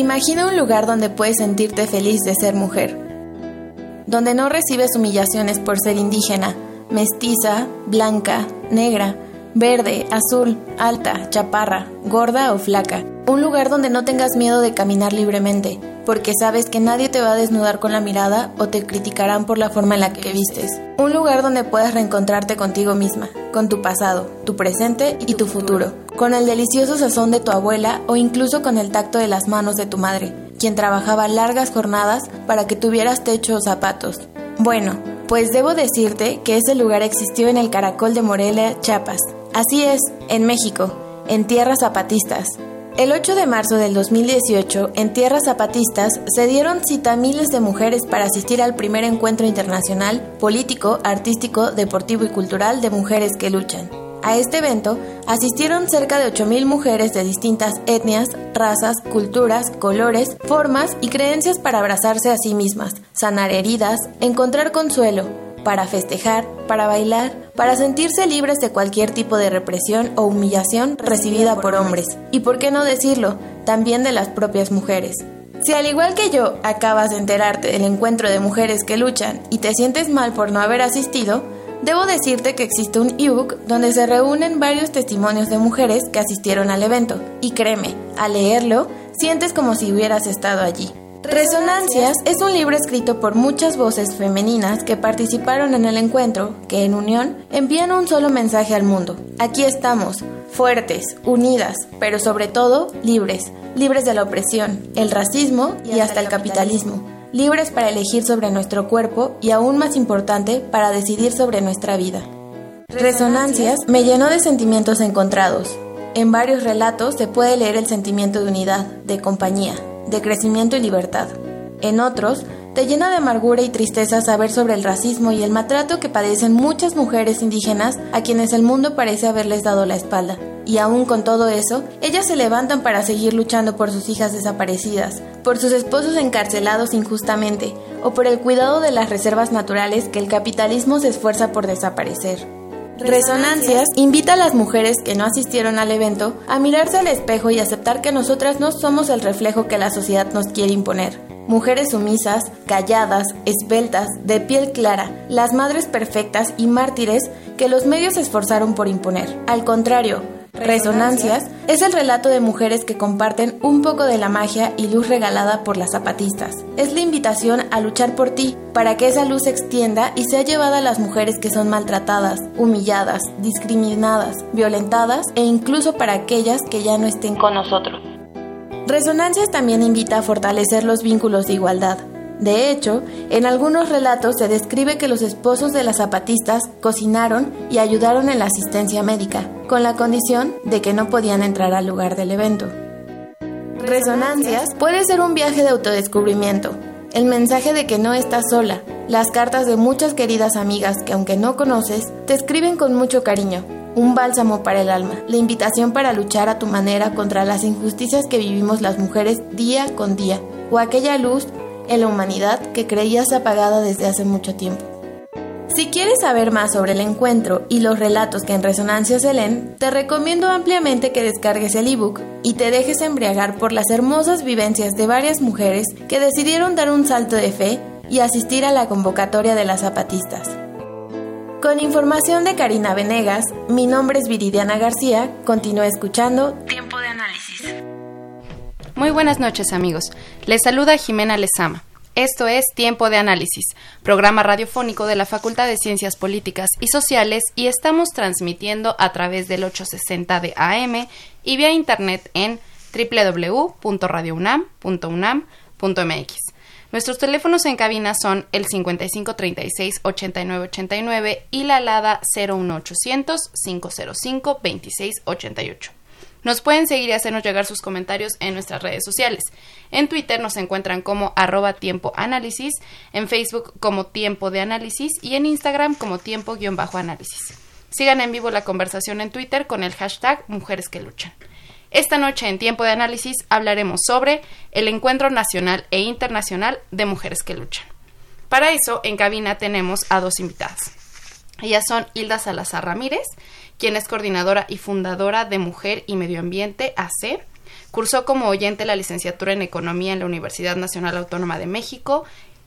Imagina un lugar donde puedes sentirte feliz de ser mujer, donde no recibes humillaciones por ser indígena, mestiza, blanca, negra, verde, azul, alta, chaparra, gorda o flaca. Un lugar donde no tengas miedo de caminar libremente, porque sabes que nadie te va a desnudar con la mirada o te criticarán por la forma en la que vistes. Un lugar donde puedas reencontrarte contigo misma, con tu pasado, tu presente y tu futuro, con el delicioso sazón de tu abuela o incluso con el tacto de las manos de tu madre, quien trabajaba largas jornadas para que tuvieras techo o zapatos. Bueno, pues debo decirte que ese lugar existió en el Caracol de Morelia, Chiapas. Así es, en México, en tierras zapatistas. El 8 de marzo del 2018, en tierras zapatistas, se dieron cita a miles de mujeres para asistir al primer encuentro internacional político, artístico, deportivo y cultural de mujeres que luchan. A este evento asistieron cerca de 8.000 mujeres de distintas etnias, razas, culturas, colores, formas y creencias para abrazarse a sí mismas, sanar heridas, encontrar consuelo, para festejar, para bailar, para sentirse libres de cualquier tipo de represión o humillación recibida por hombres. Y por qué no decirlo, también de las propias mujeres. Si al igual que yo acabas de enterarte del encuentro de mujeres que luchan y te sientes mal por no haber asistido, debo decirte que existe un ebook donde se reúnen varios testimonios de mujeres que asistieron al evento. Y créeme, al leerlo, sientes como si hubieras estado allí. Resonancias es un libro escrito por muchas voces femeninas que participaron en el encuentro, que en unión envían un solo mensaje al mundo. Aquí estamos, fuertes, unidas, pero sobre todo libres, libres de la opresión, el racismo y hasta el capitalismo, libres para elegir sobre nuestro cuerpo y aún más importante, para decidir sobre nuestra vida. Resonancias me llenó de sentimientos encontrados. En varios relatos se puede leer el sentimiento de unidad, de compañía, de crecimiento y libertad. En otros, te llena de amargura y tristeza saber sobre el racismo y el maltrato que padecen muchas mujeres indígenas a quienes el mundo parece haberles dado la espalda. Y aún con todo eso, ellas se levantan para seguir luchando por sus hijas desaparecidas, por sus esposos encarcelados injustamente o por el cuidado de las reservas naturales que el capitalismo se esfuerza por desaparecer. Resonancias invita a las mujeres que no asistieron al evento a mirarse al espejo y aceptar que nosotras no somos el reflejo que la sociedad nos quiere imponer. Mujeres sumisas, calladas, esbeltas, de piel clara, las madres perfectas y mártires que los medios se esforzaron por imponer. Al contrario, Resonancias es el relato de mujeres que comparten un poco de la magia y luz regalada por las zapatistas. Es la invitación a luchar por ti, para que esa luz se extienda y sea llevada a las mujeres que son maltratadas, humilladas, discriminadas, violentadas e incluso para aquellas que ya no estén con nosotros. Resonancias también invita a fortalecer los vínculos de igualdad, de hecho, en algunos relatos se describe que los esposos de las zapatistas cocinaron y ayudaron en la asistencia médica, con la condición de que no podían entrar al lugar del evento. Resonancias puede ser un viaje de autodescubrimiento, el mensaje de que no estás sola, las cartas de muchas queridas amigas que aunque no conoces, te escriben con mucho cariño, un bálsamo para el alma, la invitación para luchar a tu manera contra las injusticias que vivimos las mujeres día con día, o aquella luz en la humanidad que creías apagada desde hace mucho tiempo. Si quieres saber más sobre el encuentro y los relatos que en resonancia se leen, te recomiendo ampliamente que descargues el ebook y te dejes embriagar por las hermosas vivencias de varias mujeres que decidieron dar un salto de fe y asistir a la convocatoria de las zapatistas. Con información de Karina Venegas, mi nombre es Viridiana García, continúa escuchando Tiempo de Análisis. Muy buenas noches amigos. Les saluda Jimena Lezama. Esto es Tiempo de Análisis, programa radiofónico de la Facultad de Ciencias Políticas y Sociales y estamos transmitiendo a través del 860 de AM y vía internet en www.radiounam.unam.mx. Nuestros teléfonos en cabina son el 5536-8989 y la alada 01800-505-2688. Nos pueden seguir y hacernos llegar sus comentarios en nuestras redes sociales. En Twitter nos encuentran como arroba tiempo análisis, en Facebook como tiempo de análisis y en Instagram como tiempo-análisis. Sigan en vivo la conversación en Twitter con el hashtag Mujeres que Luchan. Esta noche en Tiempo de Análisis hablaremos sobre el Encuentro Nacional e Internacional de Mujeres que Luchan. Para eso, en cabina tenemos a dos invitadas. Ellas son Hilda Salazar Ramírez, quien es coordinadora y fundadora de Mujer y Medio Ambiente AC. Cursó como oyente la licenciatura en Economía en la Universidad Nacional Autónoma de México.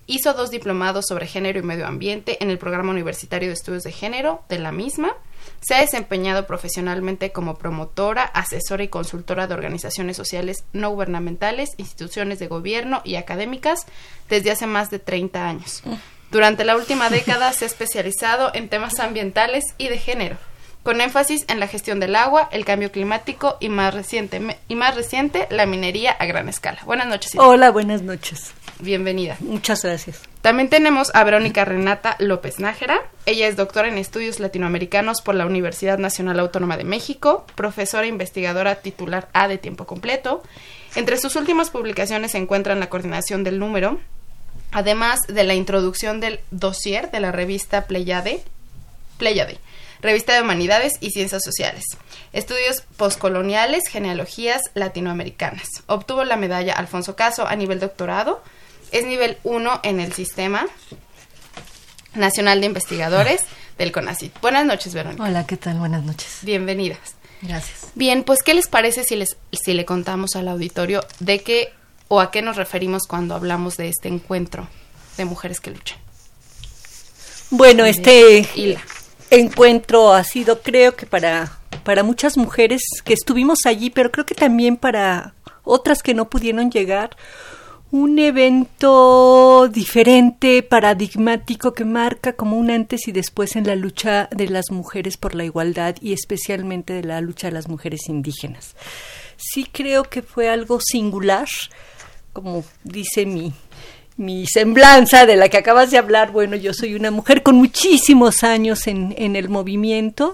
Hizo dos diplomados sobre género y medio ambiente en el Programa Universitario de Estudios de Género de la misma se ha desempeñado profesionalmente como promotora, asesora y consultora de organizaciones sociales no gubernamentales, instituciones de gobierno y académicas desde hace más de 30 años. Durante la última década se ha especializado en temas ambientales y de género, con énfasis en la gestión del agua, el cambio climático y más reciente, y más reciente la minería a gran escala. Buenas noches. Hola, buenas noches. Bienvenida. Muchas gracias. También tenemos a Verónica Renata López Nájera. Ella es doctora en estudios latinoamericanos por la Universidad Nacional Autónoma de México, profesora e investigadora titular A de tiempo completo. Entre sus últimas publicaciones se encuentran la coordinación del número, además de la introducción del dossier de la revista Pleiade, Pleiade Revista de Humanidades y Ciencias Sociales. Estudios postcoloniales, genealogías latinoamericanas. Obtuvo la medalla Alfonso Caso a nivel doctorado. Es nivel 1 en el Sistema Nacional de Investigadores del CONACYT. Buenas noches, Verónica. Hola, ¿qué tal? Buenas noches. Bienvenidas. Gracias. Bien, pues ¿qué les parece si les si le contamos al auditorio de qué o a qué nos referimos cuando hablamos de este encuentro de mujeres que luchan? Bueno, este encuentro ha sido, creo que para, para muchas mujeres que estuvimos allí, pero creo que también para otras que no pudieron llegar, un evento diferente, paradigmático, que marca como un antes y después en la lucha de las mujeres por la igualdad y especialmente de la lucha de las mujeres indígenas. Sí creo que fue algo singular, como dice mi, mi semblanza de la que acabas de hablar, bueno, yo soy una mujer con muchísimos años en, en el movimiento,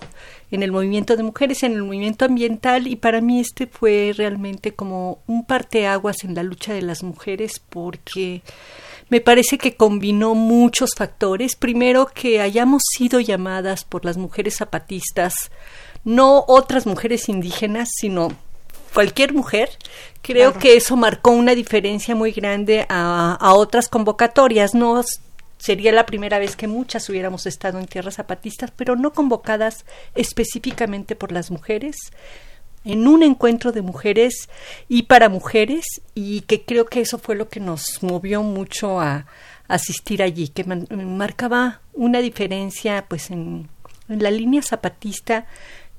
en el movimiento de mujeres, en el movimiento ambiental, y para mí este fue realmente como un parteaguas en la lucha de las mujeres porque me parece que combinó muchos factores. Primero, que hayamos sido llamadas por las mujeres zapatistas, no otras mujeres indígenas, sino cualquier mujer, creo que eso marcó una diferencia muy grande a, a otras convocatorias. No sería la primera vez que muchas hubiéramos estado en tierras zapatistas, pero no convocadas específicamente por las mujeres en un encuentro de mujeres y para mujeres y que creo que eso fue lo que nos movió mucho a, asistir allí, que marcaba una diferencia pues en, en la línea zapatista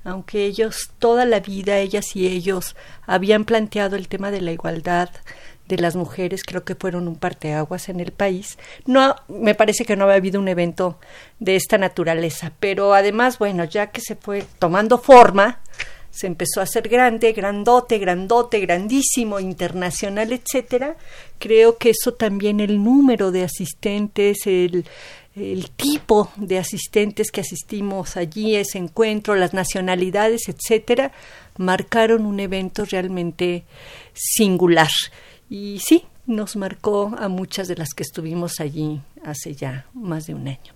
aunque ellos toda la vida, ellas y ellos, habían planteado el tema de la igualdad de las mujeres, creo que fueron un parteaguas en el país. No, me parece que no había habido un evento de esta naturaleza, pero además, bueno, ya que se fue tomando forma, se empezó a hacer grande, grandote, grandote, grandísimo, internacional, etcétera. Creo que eso también el número de asistentes, el el tipo de asistentes que asistimos allí, ese encuentro, las nacionalidades, etcétera, marcaron un evento realmente singular. Y sí, nos marcó a muchas de las que estuvimos allí hace ya más de un año.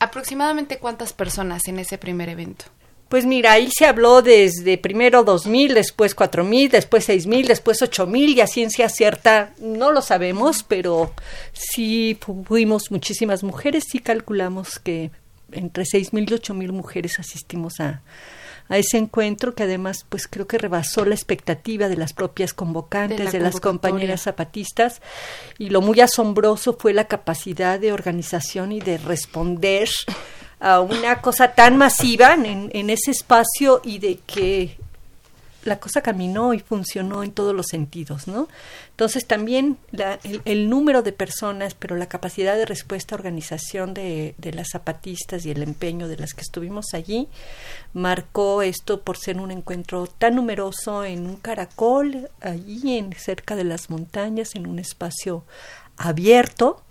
¿Aproximadamente cuántas personas en ese primer evento? Pues mira, ahí se habló desde primero dos mil, después cuatro mil, después seis mil, después ocho mil y a ciencia cierta no lo sabemos, pero sí fuimos muchísimas mujeres, sí calculamos que entre seis mil y ocho mil mujeres asistimos a, a ese encuentro que además pues creo que rebasó la expectativa de las propias convocantes, de, las compañeras zapatistas y lo muy asombroso fue la capacidad de organización y de responder a una cosa tan masiva en, ese espacio y de que la cosa caminó y funcionó en todos los sentidos, ¿no? Entonces también el, número de personas, pero la capacidad de respuesta, organización de, de las zapatistas y el empeño de las que estuvimos allí, marcó esto por ser un encuentro tan numeroso en un caracol, allí en cerca de las montañas, en un espacio abierto.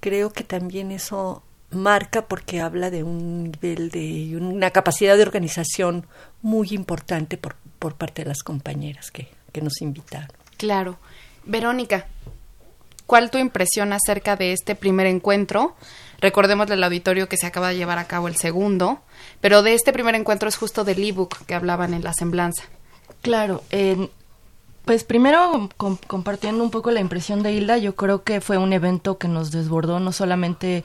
Creo que también eso marca porque habla de un nivel de una capacidad de organización muy importante por, por parte de las compañeras que, que nos invitaron. Claro. Verónica, ¿cuál tu impresión acerca de este primer encuentro? Recordemos del auditorio que se acaba de llevar a cabo el segundo, pero de este primer encuentro es justo del ebook que hablaban en la semblanza. Claro, pues primero compartiendo un poco la impresión de Hilda, yo creo que fue un evento que nos desbordó no solamente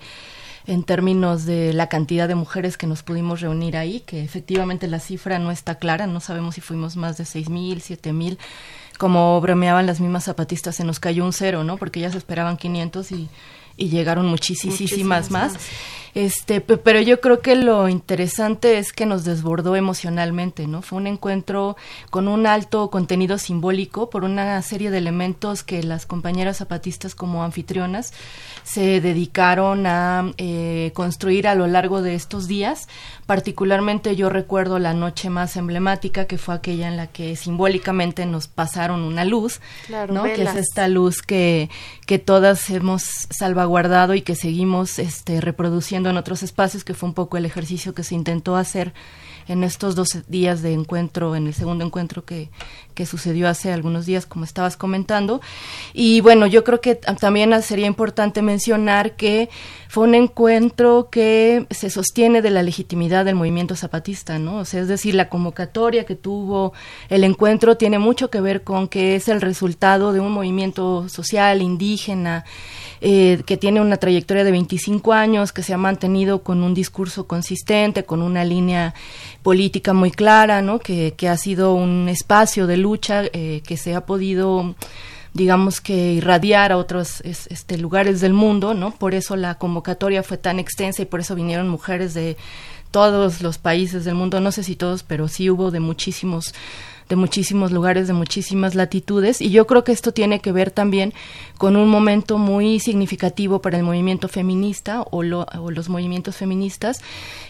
en términos de la cantidad de mujeres que nos pudimos reunir ahí, que efectivamente la cifra no está clara, no sabemos si fuimos más de seis mil, siete mil, como bromeaban las mismas zapatistas, se nos cayó un cero, ¿no? Porque ellas esperaban 500 y, y llegaron muchísimas, más. Este, pero yo creo que lo interesante es que nos desbordó emocionalmente, ¿no? Fue un encuentro con un alto contenido simbólico por una serie de elementos que las compañeras zapatistas como anfitrionas se dedicaron a eh, construir a lo largo de estos días. Particularmente yo recuerdo la noche más emblemática, que fue aquella en la que simbólicamente nos pasaron una luz, ¿no? Que es esta luz que, que todas hemos salvaguardado y que seguimos este, reproduciendo en otros espacios, que fue un poco el ejercicio que se intentó hacer en estos dos días de encuentro, en el segundo encuentro que, que sucedió hace algunos días, como estabas comentando. Y bueno, yo creo que también sería importante mencionar que fue un encuentro que se sostiene de la legitimidad del movimiento zapatista, ¿no? O sea, es decir, la convocatoria que tuvo el encuentro tiene mucho que ver con que es el resultado de un movimiento social indígena eh, que tiene una trayectoria de 25 años, que se ha mantenido con un discurso consistente, con una línea política muy clara, ¿no? Que, que ha sido un espacio de lucha eh, que se ha podido digamos que irradiar a otros este, lugares del mundo, ¿no? Por eso la convocatoria fue tan extensa y por eso vinieron mujeres de todos los países del mundo, no sé si todos, pero sí hubo de muchísimos de muchísimos lugares, de muchísimas latitudes, y yo creo que esto tiene que ver también con un momento muy significativo para el movimiento feminista o, o los movimientos feministas,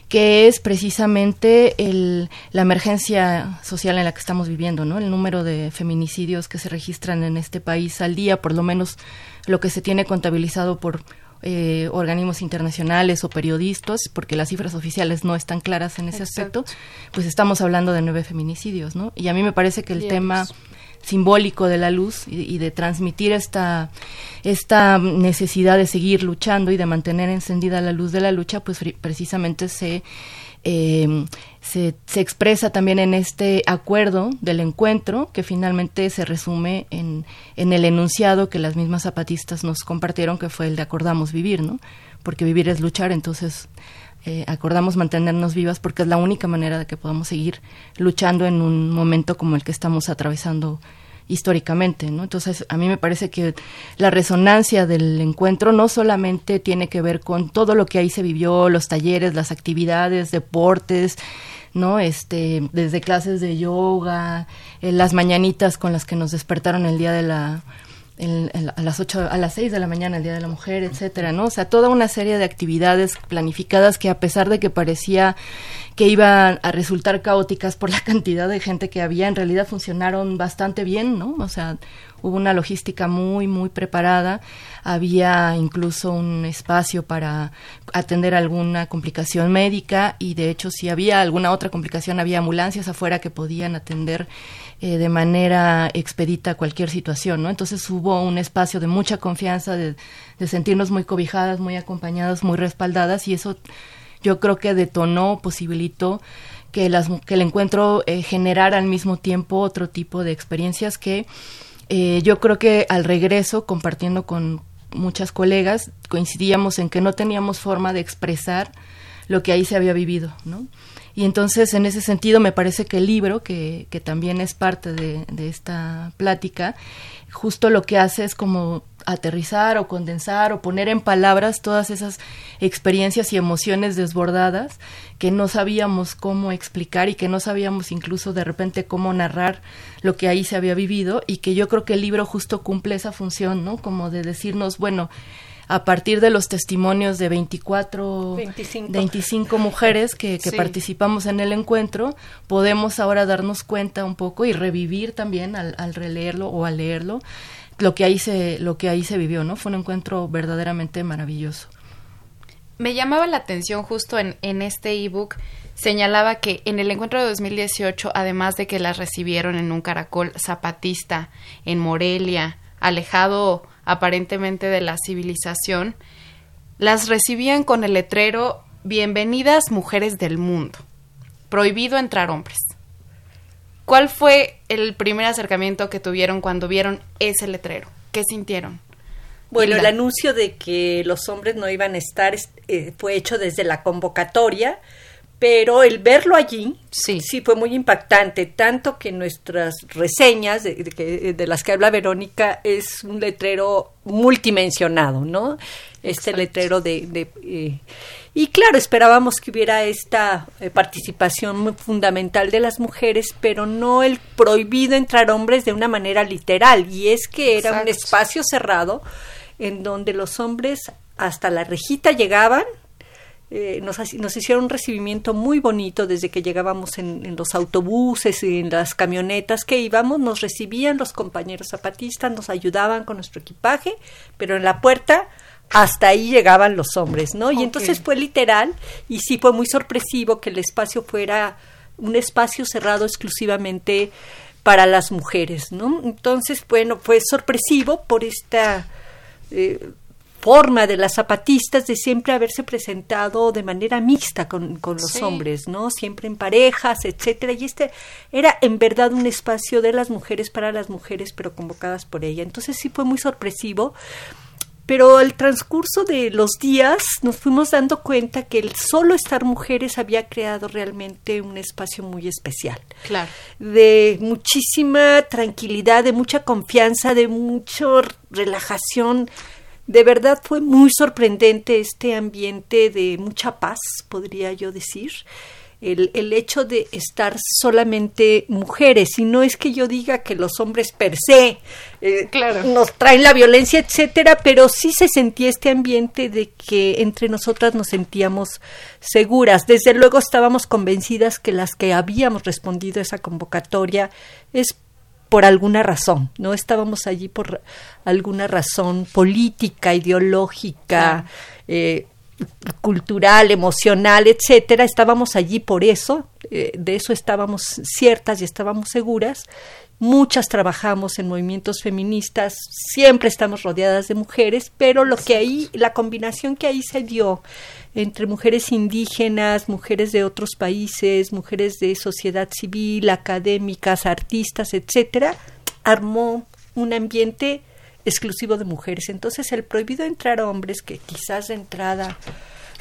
que es precisamente el, la emergencia social en la que estamos viviendo, ¿no? El número de feminicidios que se registran en este país al día, por lo menos lo que se tiene contabilizado por eh, organismos internacionales o periodistas, porque las cifras oficiales no están claras en ese aspecto, pues estamos hablando de nueve feminicidios, ¿no? Y a mí me parece que el tema simbólico de la luz y, de transmitir esta, esta necesidad de seguir luchando y de mantener encendida la luz de la lucha, pues precisamente se eh, se, se, expresa también en este acuerdo del encuentro que finalmente se resume en, en, el enunciado que las mismas zapatistas nos compartieron que fue el de acordamos vivir, ¿no? Porque vivir es luchar, entonces eh, acordamos mantenernos vivas porque es la única manera de que podamos seguir luchando en un momento como el que estamos atravesando históricamente, ¿no? Entonces, a mí me parece que la resonancia del encuentro no solamente tiene que ver con todo lo que ahí se vivió, los talleres, las actividades, deportes, ¿no? Este, desde clases de yoga, eh, las mañanitas con las que nos despertaron el día de la a las ocho, a las seis de la mañana, el Día de la Mujer, etcétera, ¿no? O sea, toda una serie de actividades planificadas que a pesar de que parecía que iban a resultar caóticas por la cantidad de gente que había, en realidad funcionaron bastante bien, ¿no? O sea, hubo una logística muy, muy preparada, había incluso un espacio para atender alguna complicación médica y de hecho si había alguna otra complicación había ambulancias afuera que podían atender eh, de manera expedita cualquier situación, ¿no? Entonces hubo un espacio de mucha confianza, de, sentirnos muy cobijadas, muy acompañadas, muy respaldadas y eso yo creo que detonó, posibilitó que, las, que el encuentro eh, generara al mismo tiempo otro tipo de experiencias que eh, yo creo que al regreso, compartiendo con muchas colegas, coincidíamos en que no teníamos forma de expresar lo que ahí se había vivido, ¿no? Y entonces, en ese sentido, me parece que el libro, que, que también es parte de, de esta plática, justo lo que hace es como aterrizar o condensar o poner en palabras todas esas experiencias y emociones desbordadas que no sabíamos cómo explicar y que no sabíamos incluso de repente cómo narrar lo que ahí se había vivido y que yo creo que el libro justo cumple esa función, ¿no? Como de decirnos, bueno, a partir de los testimonios de 24, 25, mujeres que, participamos en el encuentro, podemos ahora darnos cuenta un poco y revivir también al, al releerlo o al leerlo lo que ahí se lo que ahí se vivió, ¿no? Fue un encuentro verdaderamente maravilloso. Me llamaba la atención justo en, en este ebook señalaba que en el encuentro de 2018, además de que las recibieron en un caracol zapatista en Morelia, alejado aparentemente de la civilización, las recibían con el letrero Bienvenidas mujeres del mundo. Prohibido entrar hombres. ¿Cuál fue el primer acercamiento que tuvieron cuando vieron ese letrero? ¿Qué sintieron? Bueno, el anuncio de que los hombres no iban a estar eh, fue hecho desde la convocatoria pero el verlo allí sí. sí fue muy impactante, tanto que nuestras reseñas de, de, las que habla Verónica es un letrero multimensionado, ¿no? Este letrero de... Eh, y claro, esperábamos que hubiera esta eh, participación muy fundamental de las mujeres, pero no el prohibido entrar hombres de una manera literal, y es que era un espacio cerrado en donde los hombres hasta la rejita llegaban, eh, nos, nos, hicieron un recibimiento muy bonito desde que llegábamos en, los autobuses y en las camionetas que íbamos, nos recibían los compañeros zapatistas, nos ayudaban con nuestro equipaje, pero en la puerta hasta ahí llegaban los hombres, ¿no? Y entonces fue literal y sí fue muy sorpresivo que el espacio fuera un espacio cerrado exclusivamente para las mujeres, ¿no? Entonces, bueno, fue sorpresivo por esta... Eh, forma de las zapatistas de siempre haberse presentado de manera mixta con, los hombres, ¿no? Siempre en parejas, etcétera. Y este era en verdad un espacio de las mujeres para las mujeres, pero convocadas por ella. Entonces sí fue muy sorpresivo. Pero al transcurso de los días nos fuimos dando cuenta que el solo estar mujeres había creado realmente un espacio muy especial. Claro. De muchísima tranquilidad, de mucha confianza, de mucha relajación de verdad fue muy sorprendente este ambiente de mucha paz, podría yo decir. El, el, hecho de estar solamente mujeres y no es que yo diga que los hombres per se eh, claro. nos traen la violencia etcétera pero sí se sentía este ambiente de que entre nosotras nos sentíamos seguras desde luego estábamos convencidas que las que habíamos respondido a esa convocatoria es por alguna razón, no estábamos allí por alguna razón política, ideológica, eh, cultural, emocional, etcétera, estábamos allí por eso, eh, de eso estábamos ciertas y estábamos seguras. Muchas trabajamos en movimientos feministas, siempre estamos rodeadas de mujeres, pero lo que ahí, la combinación que ahí se dio entre mujeres indígenas, mujeres de otros países, mujeres de sociedad civil, académicas, artistas, etcétera, armó un ambiente exclusivo de mujeres. Entonces, el prohibido entrar a hombres, que quizás de entrada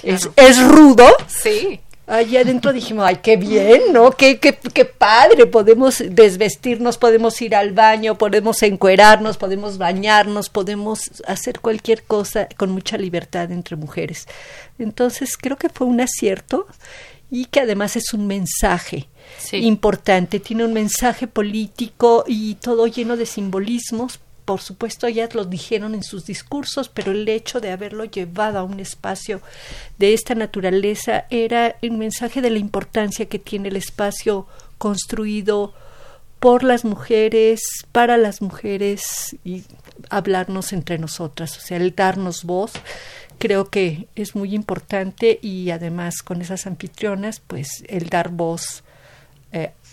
es, es, rudo, sí allá adentro dijimos, ay, qué bien, ¿no? Qué, qué, qué padre, podemos desvestirnos, podemos ir al baño, podemos encuerarnos, podemos bañarnos, podemos hacer cualquier cosa con mucha libertad entre mujeres. Entonces, creo que fue un acierto y que además es un mensaje importante, tiene un mensaje político y todo lleno de simbolismos por supuesto ya lo dijeron en sus discursos, pero el hecho de haberlo llevado a un espacio de esta naturaleza era un mensaje de la importancia que tiene el espacio construido por las mujeres, para las mujeres y hablarnos entre nosotras, o sea, el darnos voz, creo que es muy importante y además con esas anfitrionas, pues el dar voz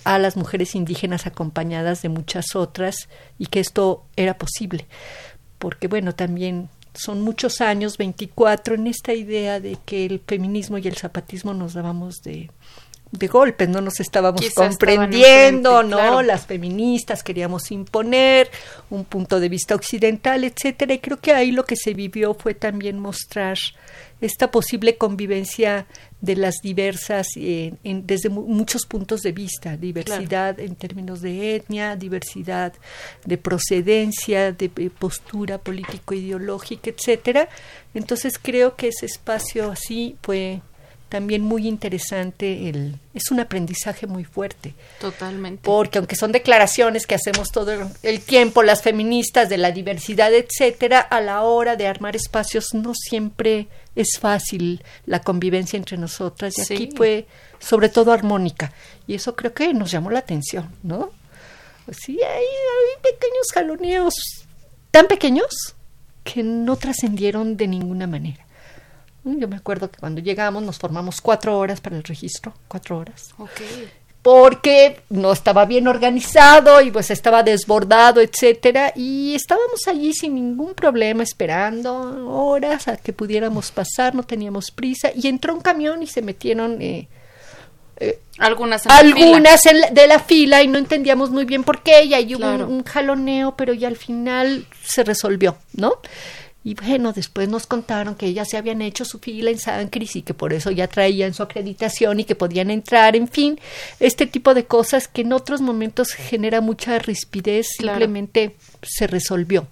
a las mujeres indígenas acompañadas de muchas otras y que esto era posible. Porque bueno, también son muchos años, 24, en esta idea de que el feminismo y el zapatismo nos dábamos de de golpe, no nos estábamos comprendiendo, ¿no? Las feministas queríamos imponer un punto de vista occidental, etcétera, y creo que ahí lo que se vivió fue también mostrar esta posible convivencia de las diversas, eh, desde muchos puntos de vista, diversidad en términos de etnia, diversidad de procedencia, de, postura político-ideológica, etcétera. Entonces creo que ese espacio así fue también muy interesante, el, es un aprendizaje muy fuerte. Totalmente. Porque aunque son declaraciones que hacemos todo el tiempo, las feministas de la diversidad, etcétera, a la hora de armar espacios no siempre es fácil la convivencia entre nosotras. Y aquí fue sobre todo armónica. Y eso creo que nos llamó la atención, ¿no? Sí, hay, hay pequeños jaloneos tan pequeños que no trascendieron de ninguna manera. Yo me acuerdo que cuando llegamos nos formamos cuatro horas para el registro, cuatro horas. Porque no estaba bien organizado y pues estaba desbordado, etcétera, y estábamos allí sin ningún problema esperando horas a que pudiéramos pasar, no teníamos prisa y entró un camión y se metieron eh, eh, algunas, algunas de la fila y no entendíamos muy bien por qué y ahí hubo un jaloneo, pero ya al final se resolvió, ¿no? Y bueno, después nos contaron que ellas se habían hecho su fila en San Cris y que por eso ya traían su acreditación y que podían entrar, en fin, este tipo de cosas que en otros momentos genera mucha rispidez, simplemente se resolvió.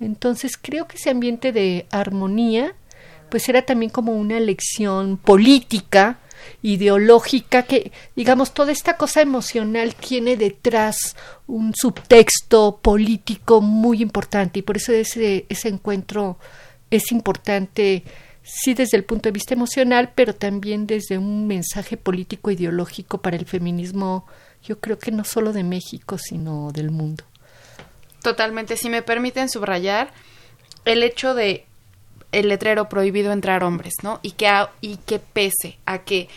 Entonces creo que ese ambiente de armonía, pues era también como una lección política ideológica que, digamos, toda esta cosa emocional tiene detrás un subtexto político muy importante y por eso ese, ese encuentro es importante, sí desde el punto de vista emocional, pero también desde un mensaje político ideológico para el feminismo, yo creo que no solo de México, sino del mundo. Totalmente, si me permiten subrayar el hecho de el letrero prohibido entrar hombres, ¿no? Y que, y que pese a que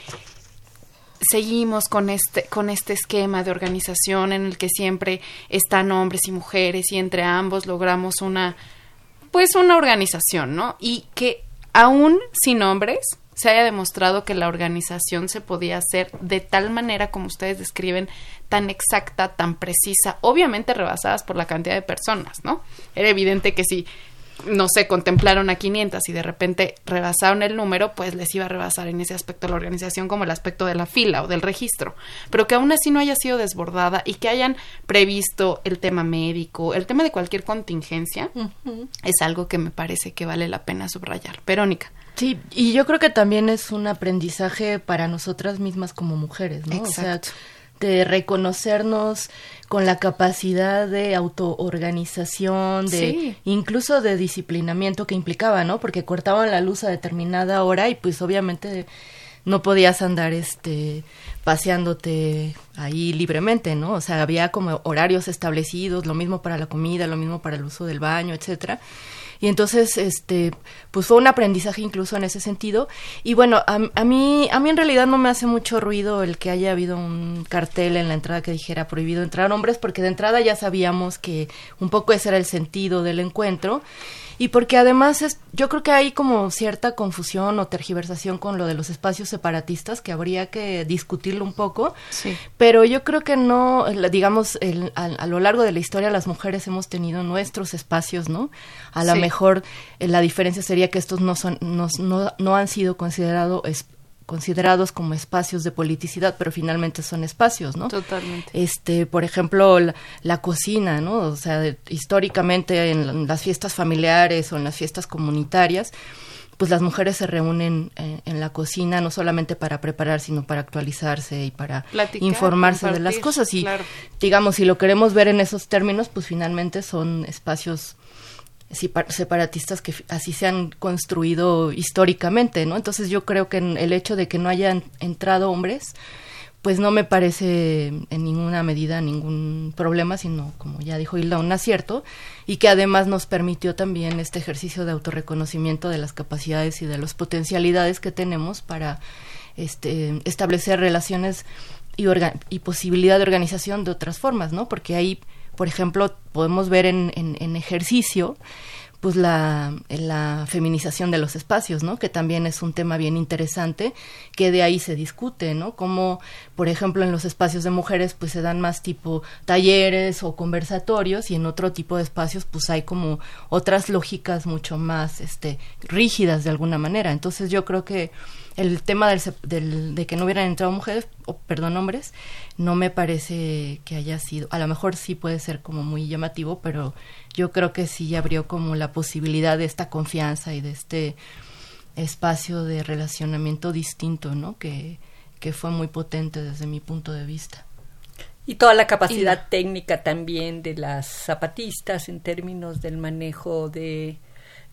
seguimos con este, con este esquema de organización en el que siempre están hombres y mujeres y entre ambos logramos una, pues una organización, ¿no? Y que aún sin hombres se haya demostrado que la organización se podía hacer de tal manera como ustedes describen, tan exacta, tan precisa, obviamente rebasadas por la cantidad de personas, ¿no? Era evidente que si no sé, contemplaron a 500 y de repente rebasaron el número, pues les iba a rebasar en ese aspecto la organización como el aspecto de la fila o del registro, pero que aún así no haya sido desbordada y que hayan previsto el tema médico, el tema de cualquier contingencia, es algo que me parece que vale la pena subrayar. Verónica. Sí, y yo creo que también es un aprendizaje para nosotras mismas como mujeres, ¿no? Exacto de reconocernos con la capacidad de autoorganización, de incluso de disciplinamiento que implicaba, ¿no? Porque cortaban la luz a determinada hora y pues obviamente no podías andar este paseándote ahí libremente, ¿no? O sea, había como horarios establecidos, lo mismo para la comida, lo mismo para el uso del baño, etcétera. Y entonces, este, pues fue un aprendizaje incluso en ese sentido. Y bueno, a, mí, a mí en realidad no me hace mucho ruido el que haya habido un cartel en la entrada que dijera prohibido entrar hombres, porque de entrada ya sabíamos que un poco ese era el sentido del encuentro y porque además es, yo creo que hay como cierta confusión o tergiversación con lo de los espacios separatistas que habría que discutirlo un poco, sí. pero yo creo que no, digamos, el, a, lo largo de la historia las mujeres hemos tenido nuestros espacios, ¿no? A lo mejor eh, la diferencia sería que estos no, son, no, no, no han sido considerados considerados como espacios de politicidad, pero finalmente son espacios, ¿no? Totalmente. Este, por ejemplo, la, cocina, ¿no? O sea, históricamente en las fiestas familiares o en las fiestas comunitarias, pues las mujeres se reúnen eh, en la cocina no solamente para preparar, sino para actualizarse y para informarse de las cosas. Y digamos, si lo queremos ver en esos términos, pues finalmente son espacios separatistas que así se han construido históricamente, ¿no? Entonces yo creo que el hecho de que no hayan entrado hombres, pues no me parece en ninguna medida ningún problema, sino, como ya dijo Hilda, un acierto, y que además nos permitió también este ejercicio de autorreconocimiento de las capacidades y de las potencialidades que tenemos para este, establecer relaciones y, posibilidad de organización de otras formas, ¿no? Porque ahí por ejemplo, podemos ver en, en, ejercicio pues la, la feminización de los espacios, ¿no? Que también es un tema bien interesante, que de ahí se discute, ¿no? Como, por ejemplo, en los espacios de mujeres, pues se dan más tipo talleres o conversatorios, y en otro tipo de espacios, pues hay como otras lógicas mucho más, este, rígidas de alguna manera. Entonces yo creo que el tema del, de que no hubieran entrado mujeres, o perdón, hombres, no me parece que haya sido, a lo mejor sí puede ser como muy llamativo, pero yo creo que sí abrió como la posibilidad de esta confianza y de este espacio de relacionamiento distinto, ¿no? Que, que fue muy potente desde mi punto de vista. Y toda la capacidad técnica también de las zapatistas en términos del manejo de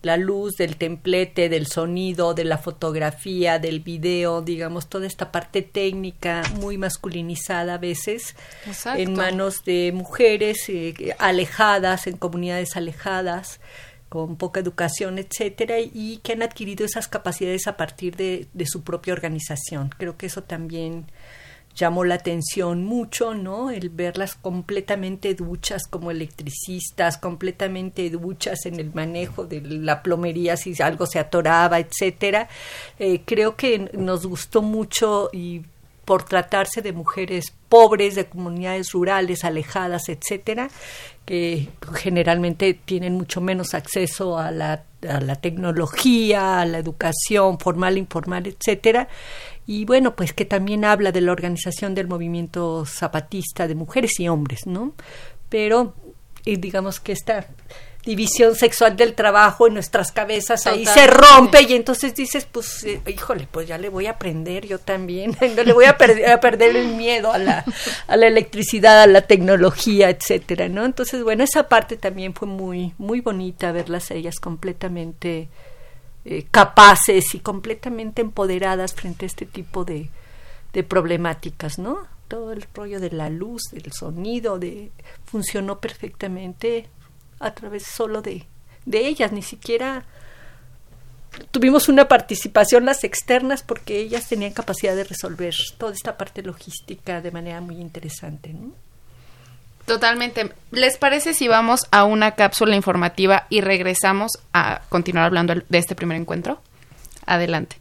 la luz, del templete, del sonido, de la fotografía, del video, digamos, toda esta parte técnica muy masculinizada a veces en manos de mujeres eh, alejadas, en comunidades alejadas con poca educación, etcétera, y que han adquirido esas capacidades a partir de, de su propia organización. Creo que eso también llamó la atención mucho, ¿no? El verlas completamente duchas como electricistas, completamente duchas en el manejo de la plomería si algo se atoraba, etcétera. Eh, creo que nos gustó mucho y por tratarse de mujeres pobres, de comunidades rurales, alejadas, etcétera, que generalmente tienen mucho menos acceso a la, a la tecnología, a la educación formal, informal, etcétera, y bueno, pues que también habla de la organización del movimiento zapatista de mujeres y hombres, ¿no? Pero eh, digamos que esta división sexual del trabajo en nuestras cabezas ahí se rompe y entonces dices, pues, eh, híjole, pues ya le voy a aprender yo también, no le voy a, perder, a perder el miedo a la, a la electricidad, a la tecnología, etcétera, ¿no? Entonces, bueno, esa parte también fue muy, muy bonita verlas ellas completamente eh, capaces y completamente empoderadas frente a este tipo de, de problemáticas, ¿no? Todo el rollo de la luz, del sonido, de funcionó perfectamente a través solo de, de ellas, ni siquiera tuvimos una participación las externas porque ellas tenían capacidad de resolver toda esta parte logística de manera muy interesante, ¿no? Totalmente. ¿Les parece si vamos a una cápsula informativa y regresamos a continuar hablando de este primer encuentro? Adelante.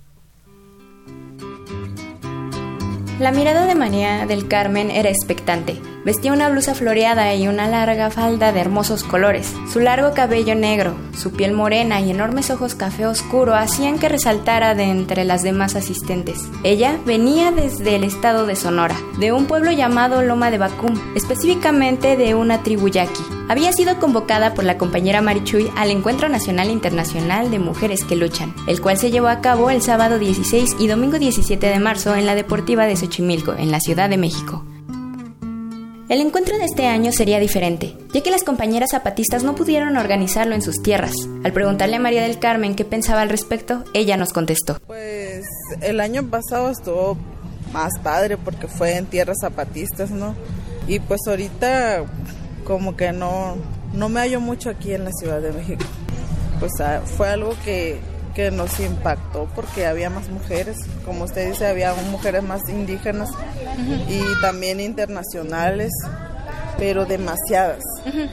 La mirada de María del Carmen era expectante. Vestía una blusa floreada y una larga falda de hermosos colores. Su largo cabello negro, su piel morena y enormes ojos café oscuro hacían que resaltara de entre las demás asistentes. Ella venía desde el estado de Sonora, de un pueblo llamado Loma de Bacum, específicamente de una tribu yaqui. Había sido convocada por la compañera Marichuy al Encuentro Nacional Internacional de Mujeres que Luchan, el cual se llevó a cabo el sábado 16 y domingo 17 de marzo en la Deportiva de Xochimilco, en la Ciudad de México. El encuentro de este año sería diferente, ya que las compañeras zapatistas no pudieron organizarlo en sus tierras. Al preguntarle a María del Carmen qué pensaba al respecto, ella nos contestó. Pues el año pasado estuvo más padre porque fue en tierras zapatistas, ¿no? Y pues ahorita como que no, no me hallo mucho aquí en la Ciudad de México. Pues ah, fue algo que que nos impactó porque había más mujeres, como usted dice, había mujeres más indígenas y también internacionales, pero demasiadas,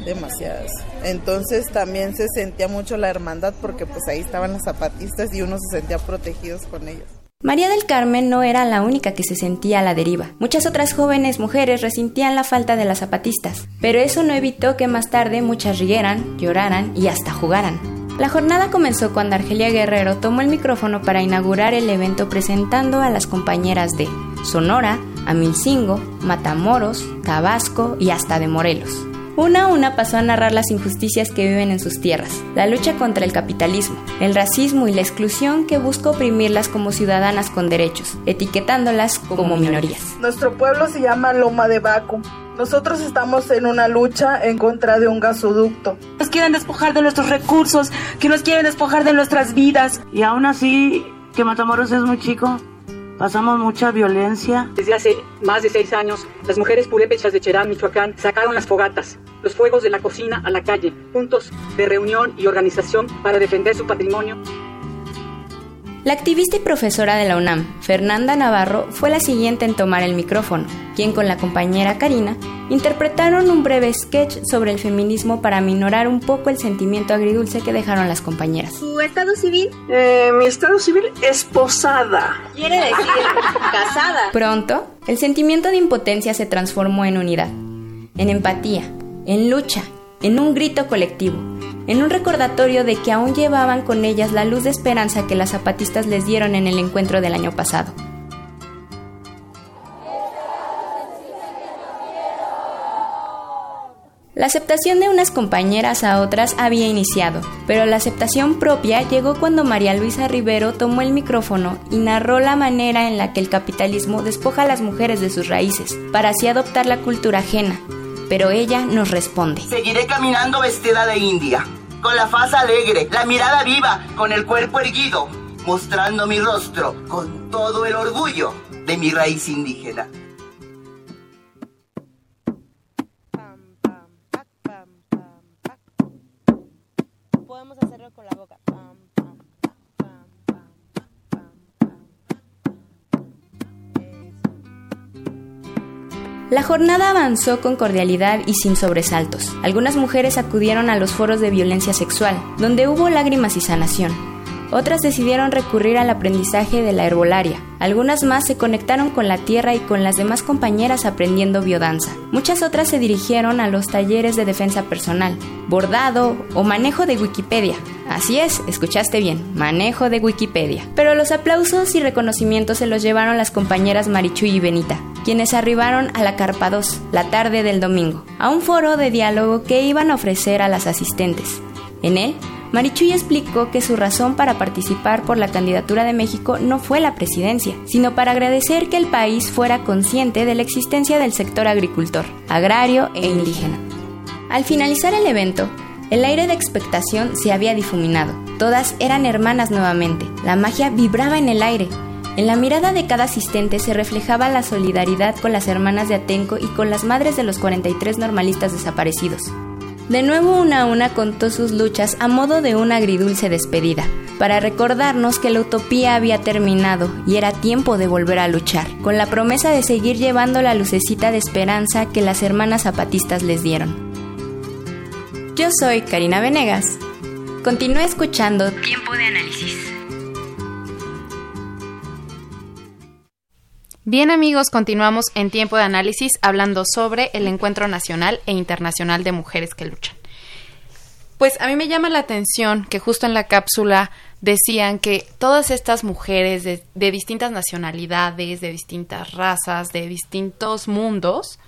demasiadas. Entonces también se sentía mucho la hermandad porque pues ahí estaban las zapatistas y uno se sentía protegidos con ellos. María del Carmen no era la única que se sentía a la deriva. Muchas otras jóvenes mujeres resentían la falta de las zapatistas, pero eso no evitó que más tarde muchas rieran, lloraran y hasta jugaran. La jornada comenzó cuando Argelia Guerrero tomó el micrófono para inaugurar el evento presentando a las compañeras de Sonora, Amilcingo, Matamoros, Tabasco y hasta de Morelos. Una a una pasó a narrar las injusticias que viven en sus tierras, la lucha contra el capitalismo, el racismo y la exclusión que busca oprimirlas como ciudadanas con derechos, etiquetándolas como, minorías. Nuestro pueblo se llama Loma de Baco nosotros estamos en una lucha en contra de un gasoducto. Nos quieren despojar de nuestros recursos, que nos quieren despojar de nuestras vidas. Y aún así, que Matamoros es muy chico, pasamos mucha violencia. Desde hace más de seis años, las mujeres purépechas de Cherán, Michoacán, sacaron las fogatas, los fuegos de la cocina a la calle, puntos de reunión y organización para defender su patrimonio La activista y profesora de la UNAM, Fernanda Navarro, fue la siguiente en tomar el micrófono, quien con la compañera Karina interpretaron un breve sketch sobre el feminismo para minorar un poco el sentimiento agridulce que dejaron las compañeras. ¿Tu estado civil? Eh, mi estado civil es posada. Quiere decir casada. Pronto, el sentimiento de impotencia se transformó en unidad, en empatía, en lucha, en un grito colectivo en un recordatorio de que aún llevaban con ellas la luz de esperanza que las zapatistas les dieron en el encuentro del año pasado. La aceptación de unas compañeras a otras había iniciado, pero la aceptación propia llegó cuando María Luisa Rivero tomó el micrófono y narró la manera en la que el capitalismo despoja a las mujeres de sus raíces, para así adoptar la cultura ajena. Pero ella nos responde. Seguiré caminando vestida de india, con la faz alegre, la mirada viva, con el cuerpo erguido, mostrando mi rostro con todo el orgullo de mi raíz indígena. La jornada avanzó con cordialidad y sin sobresaltos. Algunas mujeres acudieron a los foros de violencia sexual, donde hubo lágrimas y sanación. Otras decidieron recurrir al aprendizaje de la herbolaria. Algunas más se conectaron con la tierra y con las demás compañeras aprendiendo biodanza. Muchas otras se dirigieron a los talleres de defensa personal, bordado o manejo de Wikipedia. Así es, escuchaste bien, manejo de Wikipedia. Pero los aplausos y reconocimientos se los llevaron las compañeras Marichuy y Benita, quienes arribaron a la Carpa 2 la tarde del domingo, a un foro de diálogo que iban a ofrecer a las asistentes. En él, Marichuy explicó que su razón para participar por la candidatura de México no fue la presidencia, sino para agradecer que el país fuera consciente de la existencia del sector agricultor, agrario e indígena. Al finalizar el evento, el aire de expectación se había difuminado. Todas eran hermanas nuevamente. La magia vibraba en el aire. En la mirada de cada asistente se reflejaba la solidaridad con las hermanas de Atenco y con las madres de los 43 normalistas desaparecidos. De nuevo una a una contó sus luchas a modo de una agridulce despedida, para recordarnos que la utopía había terminado y era tiempo de volver a luchar, con la promesa de seguir llevando la lucecita de esperanza que las hermanas zapatistas les dieron. Yo soy Karina Venegas. Continúe escuchando Tiempo de Análisis. Bien amigos, continuamos en tiempo de análisis hablando sobre el encuentro nacional e internacional de mujeres que luchan. Pues a mí me llama la atención que justo en la cápsula decían que todas estas mujeres de, de distintas nacionalidades, de distintas razas, de distintos mundos,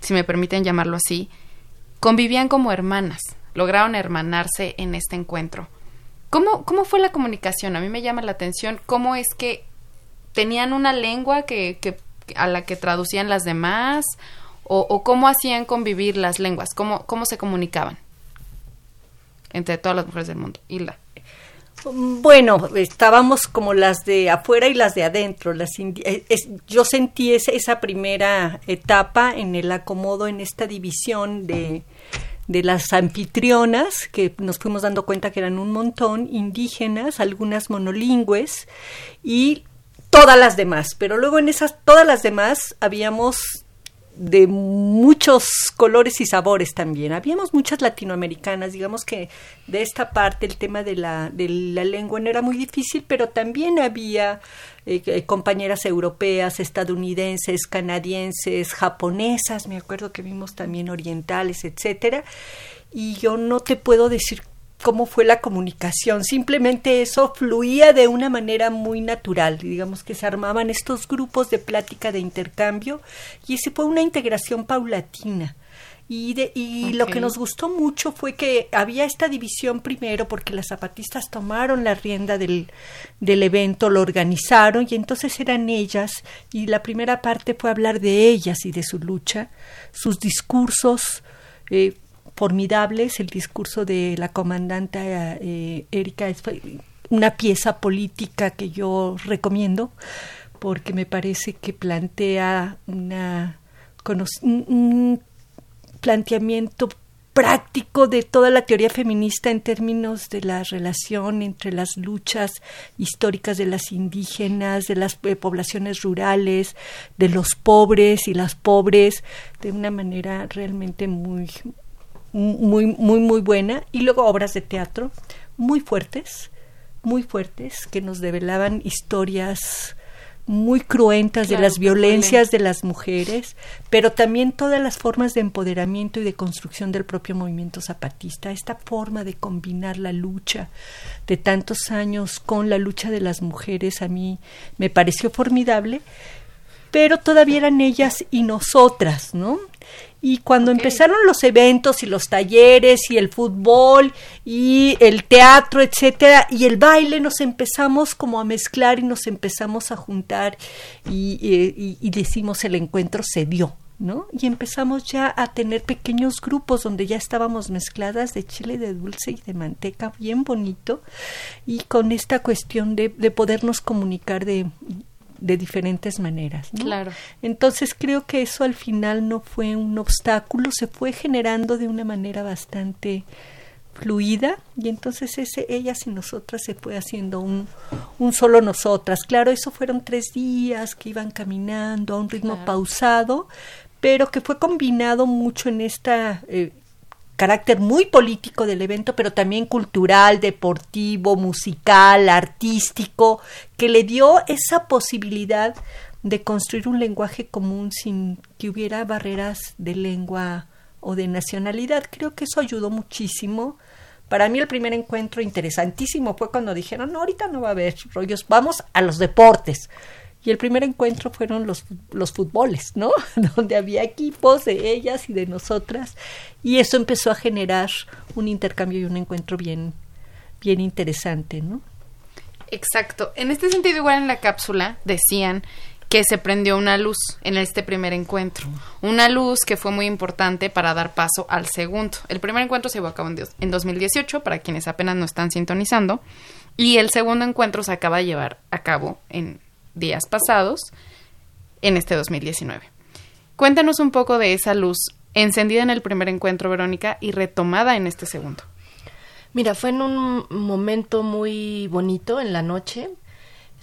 si me permiten llamarlo así, convivían como hermanas, lograron hermanarse en este encuentro. ¿Cómo, ¿Cómo fue la comunicación? A mí me llama la atención cómo es que tenían una lengua que, a la que traducían las demás o, o, cómo hacían convivir las lenguas, cómo, cómo se comunicaban entre todas las mujeres del mundo. Hilda. Bueno, estábamos como las de afuera y las de adentro. Las es, yo sentí esa, esa primera etapa en el acomodo, en esta división de, de las anfitrionas, que nos fuimos dando cuenta que eran un montón, indígenas, algunas monolingües y todas las demás. Pero luego en esas, todas las demás habíamos de muchos colores y sabores también. Habíamos muchas latinoamericanas, digamos que de esta parte el tema de la, de la lengua no era muy difícil, pero también había eh, compañeras europeas, estadounidenses, canadienses, japonesas, me acuerdo que vimos también orientales, etcétera. Y yo no te puedo decir cómo fue la comunicación. Simplemente eso fluía de una manera muy natural. Digamos que se armaban estos grupos de plática de intercambio y ese fue una integración paulatina. Y, de, y okay. lo que nos gustó mucho fue que había esta división primero porque las zapatistas tomaron la rienda del, del evento, lo organizaron y entonces eran ellas y la primera parte fue hablar de ellas y de su lucha, sus discursos, eh, formidables. El discurso de la comandante eh, Erika es una pieza política que yo recomiendo porque me parece que plantea una, un planteamiento práctico de toda la teoría feminista en términos de la relación entre las luchas históricas de las indígenas, de las eh, poblaciones rurales, de los pobres y las pobres, de una manera realmente muy, muy, muy, muy buena. Y luego obras de teatro muy fuertes, muy fuertes, que nos develaban historias muy cruentas de las violencias de las mujeres, pero también todas las formas de empoderamiento y de construcción del propio movimiento zapatista, esta forma de combinar la lucha de tantos años con la lucha de las mujeres a mí me pareció formidable, pero todavía eran ellas y nosotras, ¿no? Y cuando empezaron los eventos y los talleres y el fútbol y el teatro, etcétera, y el baile, nos empezamos como a mezclar y nos empezamos a juntar y, y, y decimos el encuentro se dio, ¿no? Y empezamos ya a tener pequeños grupos donde ya estábamos mezcladas de chile de dulce y de manteca, bien bonito, y con esta cuestión de, de podernos comunicar de, de diferentes maneras. ¿no? Claro. Entonces creo que eso al final no fue un obstáculo, se fue generando de una manera bastante fluida y entonces ese ellas y nosotras se fue haciendo un, un solo nosotras. Claro, eso fueron tres días que iban caminando a un ritmo Claro. pausado, pero que fue combinado mucho en esta eh, carácter muy político del evento, pero también cultural, deportivo, musical, artístico, que le dio esa posibilidad de construir un lenguaje común sin que hubiera barreras de lengua o de nacionalidad. Creo que eso ayudó muchísimo. Para mí el primer encuentro interesantísimo fue cuando dijeron, no, ahorita no va a haber rollos, vamos a los deportes. Y el primer encuentro fueron los, los fútboles, ¿no? Donde había equipos de ellas y de nosotras. Y eso empezó a generar un intercambio y un encuentro bien, bien interesante, ¿no? Exacto. En este sentido, igual en la cápsula decían que se prendió una luz en este primer encuentro. Una luz que fue muy importante para dar paso al segundo. El primer encuentro se llevó a cabo en 2018, para quienes apenas no están sintonizando. Y el segundo encuentro se acaba de llevar a cabo en días pasados, en este 2019. Cuéntanos un poco de esa luz encendida en el primer encuentro, Verónica, y retomada en este segundo. Mira, fue en un momento muy bonito en la noche,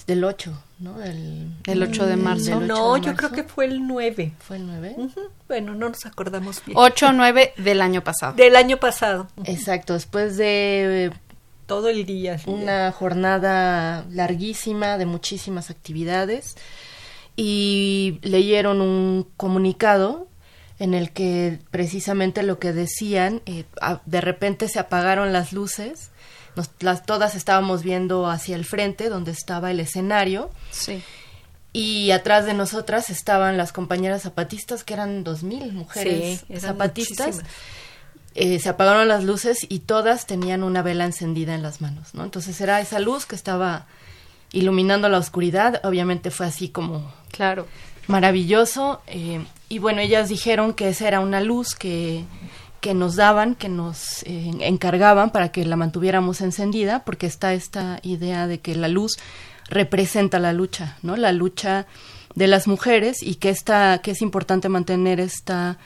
del 8, ¿no? Del, El 8 de marzo. del 8 No, de yo creo que fue el 9. ¿Fue el 9? Bueno, no nos acordamos bien. 8 o 9 del año pasado. Del año pasado. Exacto, después de Todo el día. una jornada larguísima de muchísimas actividades y leyeron un comunicado en el que precisamente lo que decían, eh, de repente se apagaron las luces, nos- las, todas estábamos viendo hacia el frente donde estaba el escenario Sí. y atrás de nosotras estaban las compañeras zapatistas que eran dos mil mujeres Sí, zapatistas muchísimas. Eh, se apagaron las luces y todas tenían una vela encendida en las manos, ¿no? Entonces era esa luz que estaba iluminando la oscuridad, obviamente fue así como Claro. maravilloso, eh, y bueno, ellas dijeron que esa era una luz que, que nos daban, que nos eh, encargaban para que la mantuviéramos encendida, porque está esta idea de que la luz representa la lucha, ¿no? La lucha de las mujeres y que esta, que es importante mantener esta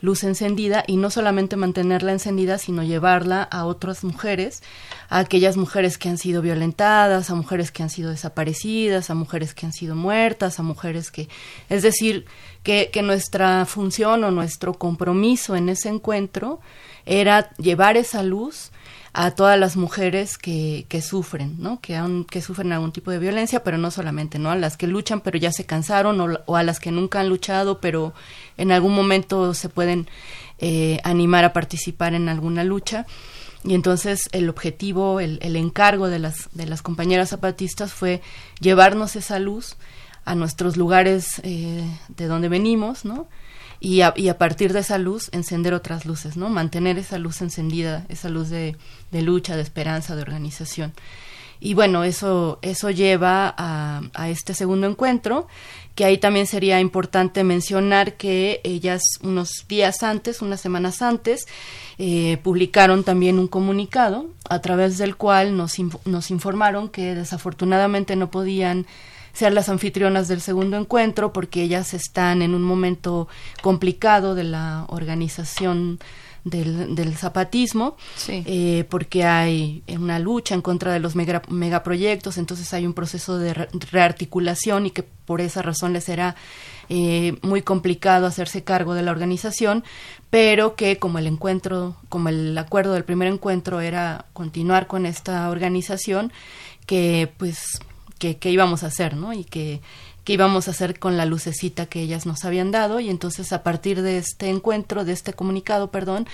luz encendida y no solamente mantenerla encendida, sino llevarla a otras mujeres, a aquellas mujeres que han sido violentadas, a mujeres que han sido desaparecidas, a mujeres que han sido muertas, a mujeres que, es decir, que, que nuestra función o nuestro compromiso en ese encuentro era llevar esa luz a todas las mujeres que, que sufren, ¿no? Que, han- que sufren algún tipo de violencia, pero no solamente, ¿no? A las que luchan pero ya se cansaron o, o a las que nunca han luchado pero en algún momento se pueden eh, animar a participar en alguna lucha. Y entonces el objetivo, el, el encargo de las, de las compañeras zapatistas fue llevarnos esa luz a nuestros lugares eh, de donde venimos, ¿no? Y a, y a partir de esa luz encender otras luces, ¿no? Mantener esa luz encendida, esa luz de, de lucha, de esperanza, de organización. Y bueno, eso, eso lleva a, este segundo encuentro, que ahí también sería importante mencionar que ellas unos días antes, unas semanas antes, eh, publicaron también un comunicado a través del cual nos, inf- nos informaron que desafortunadamente no podían ser las anfitrionas del segundo encuentro porque ellas están en un momento complicado de la organización del, del zapatismo, eh, porque hay una lucha en contra de los mega, megaproyectos, entonces hay un proceso de rearticulación y que por esa razón les será eh, muy complicado hacerse cargo de la organización, pero que como el encuentro, como el acuerdo del primer encuentro era continuar con esta organización, que pues que, íbamos a hacer, ¿no? Y que que íbamos a hacer con la lucecita que ellas nos habían dado y entonces a partir de este encuentro, de este comunicado, perdón,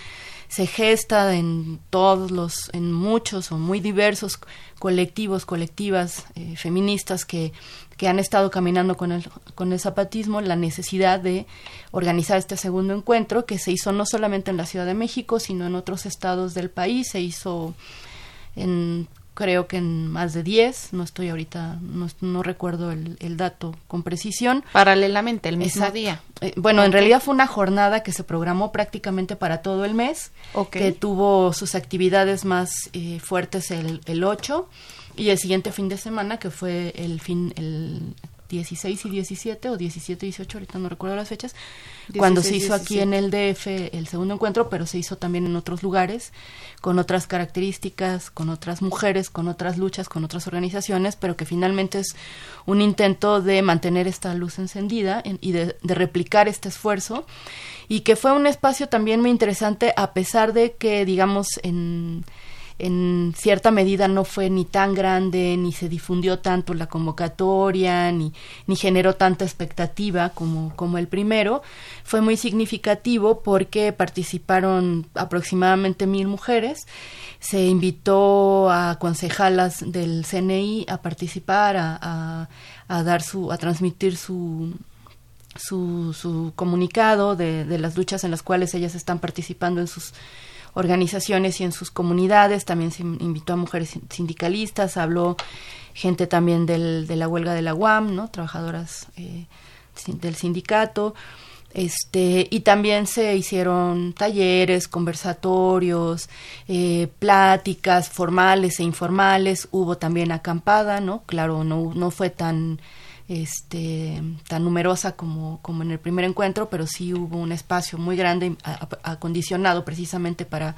se gesta en todos los, en muchos o muy diversos colectivos, colectivas eh, feministas que, que han estado caminando con el, con el zapatismo, la necesidad de organizar este segundo encuentro que se hizo no solamente en la Ciudad de México, sino en otros estados del país, se hizo en creo que en más de 10, no estoy ahorita, no, recuerdo el, dato con precisión. Paralelamente, el mismo día. Eh, bueno, en realidad fue una jornada que se programó prácticamente para todo el mes, que tuvo sus actividades más eh, fuertes el, el 8 y el siguiente fin de semana, que fue el fin, el 16 y 17 o 17 y 18, ahorita no recuerdo las fechas, cuando se hizo aquí en el DF el segundo encuentro, pero se hizo también en otros lugares, con otras características, con otras mujeres, con otras luchas, con otras organizaciones, pero que finalmente es un intento de mantener esta luz encendida y de, de replicar este esfuerzo. Y que fue un espacio también muy interesante a pesar de que, digamos, en en cierta medida no fue ni tan grande, ni se difundió tanto la convocatoria, ni, ni generó tanta expectativa como, como el primero. Fue muy significativo porque participaron aproximadamente mil mujeres. Se invitó a concejalas del CNI a participar, a, a, dar su, a transmitir su, su, su comunicado de, de las luchas en las cuales ellas están participando en sus organizaciones y en sus comunidades, también se invitó a mujeres sindicalistas, habló gente también del, de la huelga de la UAM, ¿no? trabajadoras eh, del sindicato, este, y también se hicieron talleres, conversatorios, eh, pláticas formales e informales, hubo también acampada, ¿no? Claro, no, no fue tan este, tan numerosa como, como en el primer encuentro, pero sí hubo un espacio muy grande acondicionado precisamente para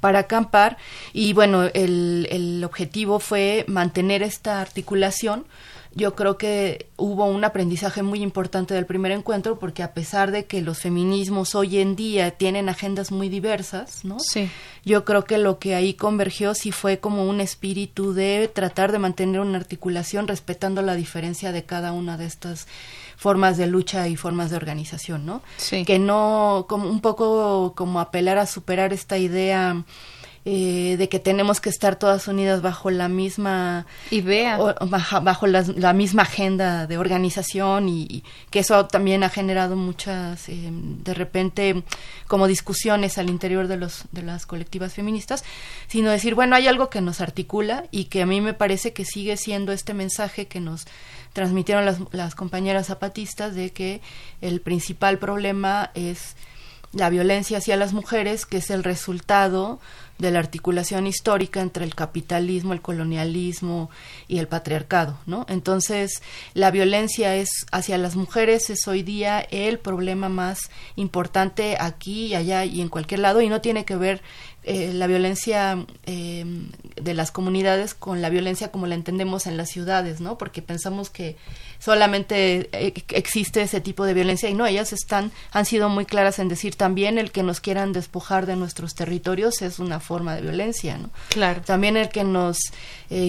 para acampar. Y bueno el, el objetivo fue mantener esta articulación yo creo que hubo un aprendizaje muy importante del primer encuentro porque a pesar de que los feminismos hoy en día tienen agendas muy diversas, ¿no? Sí. Yo creo que lo que ahí convergió sí fue como un espíritu de tratar de mantener una articulación respetando la diferencia de cada una de estas formas de lucha y formas de organización, ¿no? Sí. Que no como un poco como apelar a superar esta idea eh, de que tenemos que estar todas unidas bajo la misma idea, bajo, la, misma agenda de organización y, que eso también ha generado muchas, eh, de repente, como discusiones al interior de, los, de las colectivas feministas, sino decir, bueno, hay algo que nos articula y que a mí me parece que sigue siendo este mensaje que nos transmitieron las, las compañeras zapatistas de que el principal problema es la violencia hacia las mujeres, que es el resultado de la articulación histórica entre el capitalismo, el colonialismo y el patriarcado, ¿no? Entonces, la violencia es hacia las mujeres es hoy día el problema más importante aquí y allá y en cualquier lado y no tiene que ver eh, la violencia eh, de las comunidades con la violencia como la entendemos en las ciudades, ¿no? Porque pensamos que solamente eh, existe ese tipo de violencia y no, ellas están, han sido muy claras en decir también el que nos quieran despojar de nuestros territorios es una forma de violencia, ¿no? Claro. También el que nos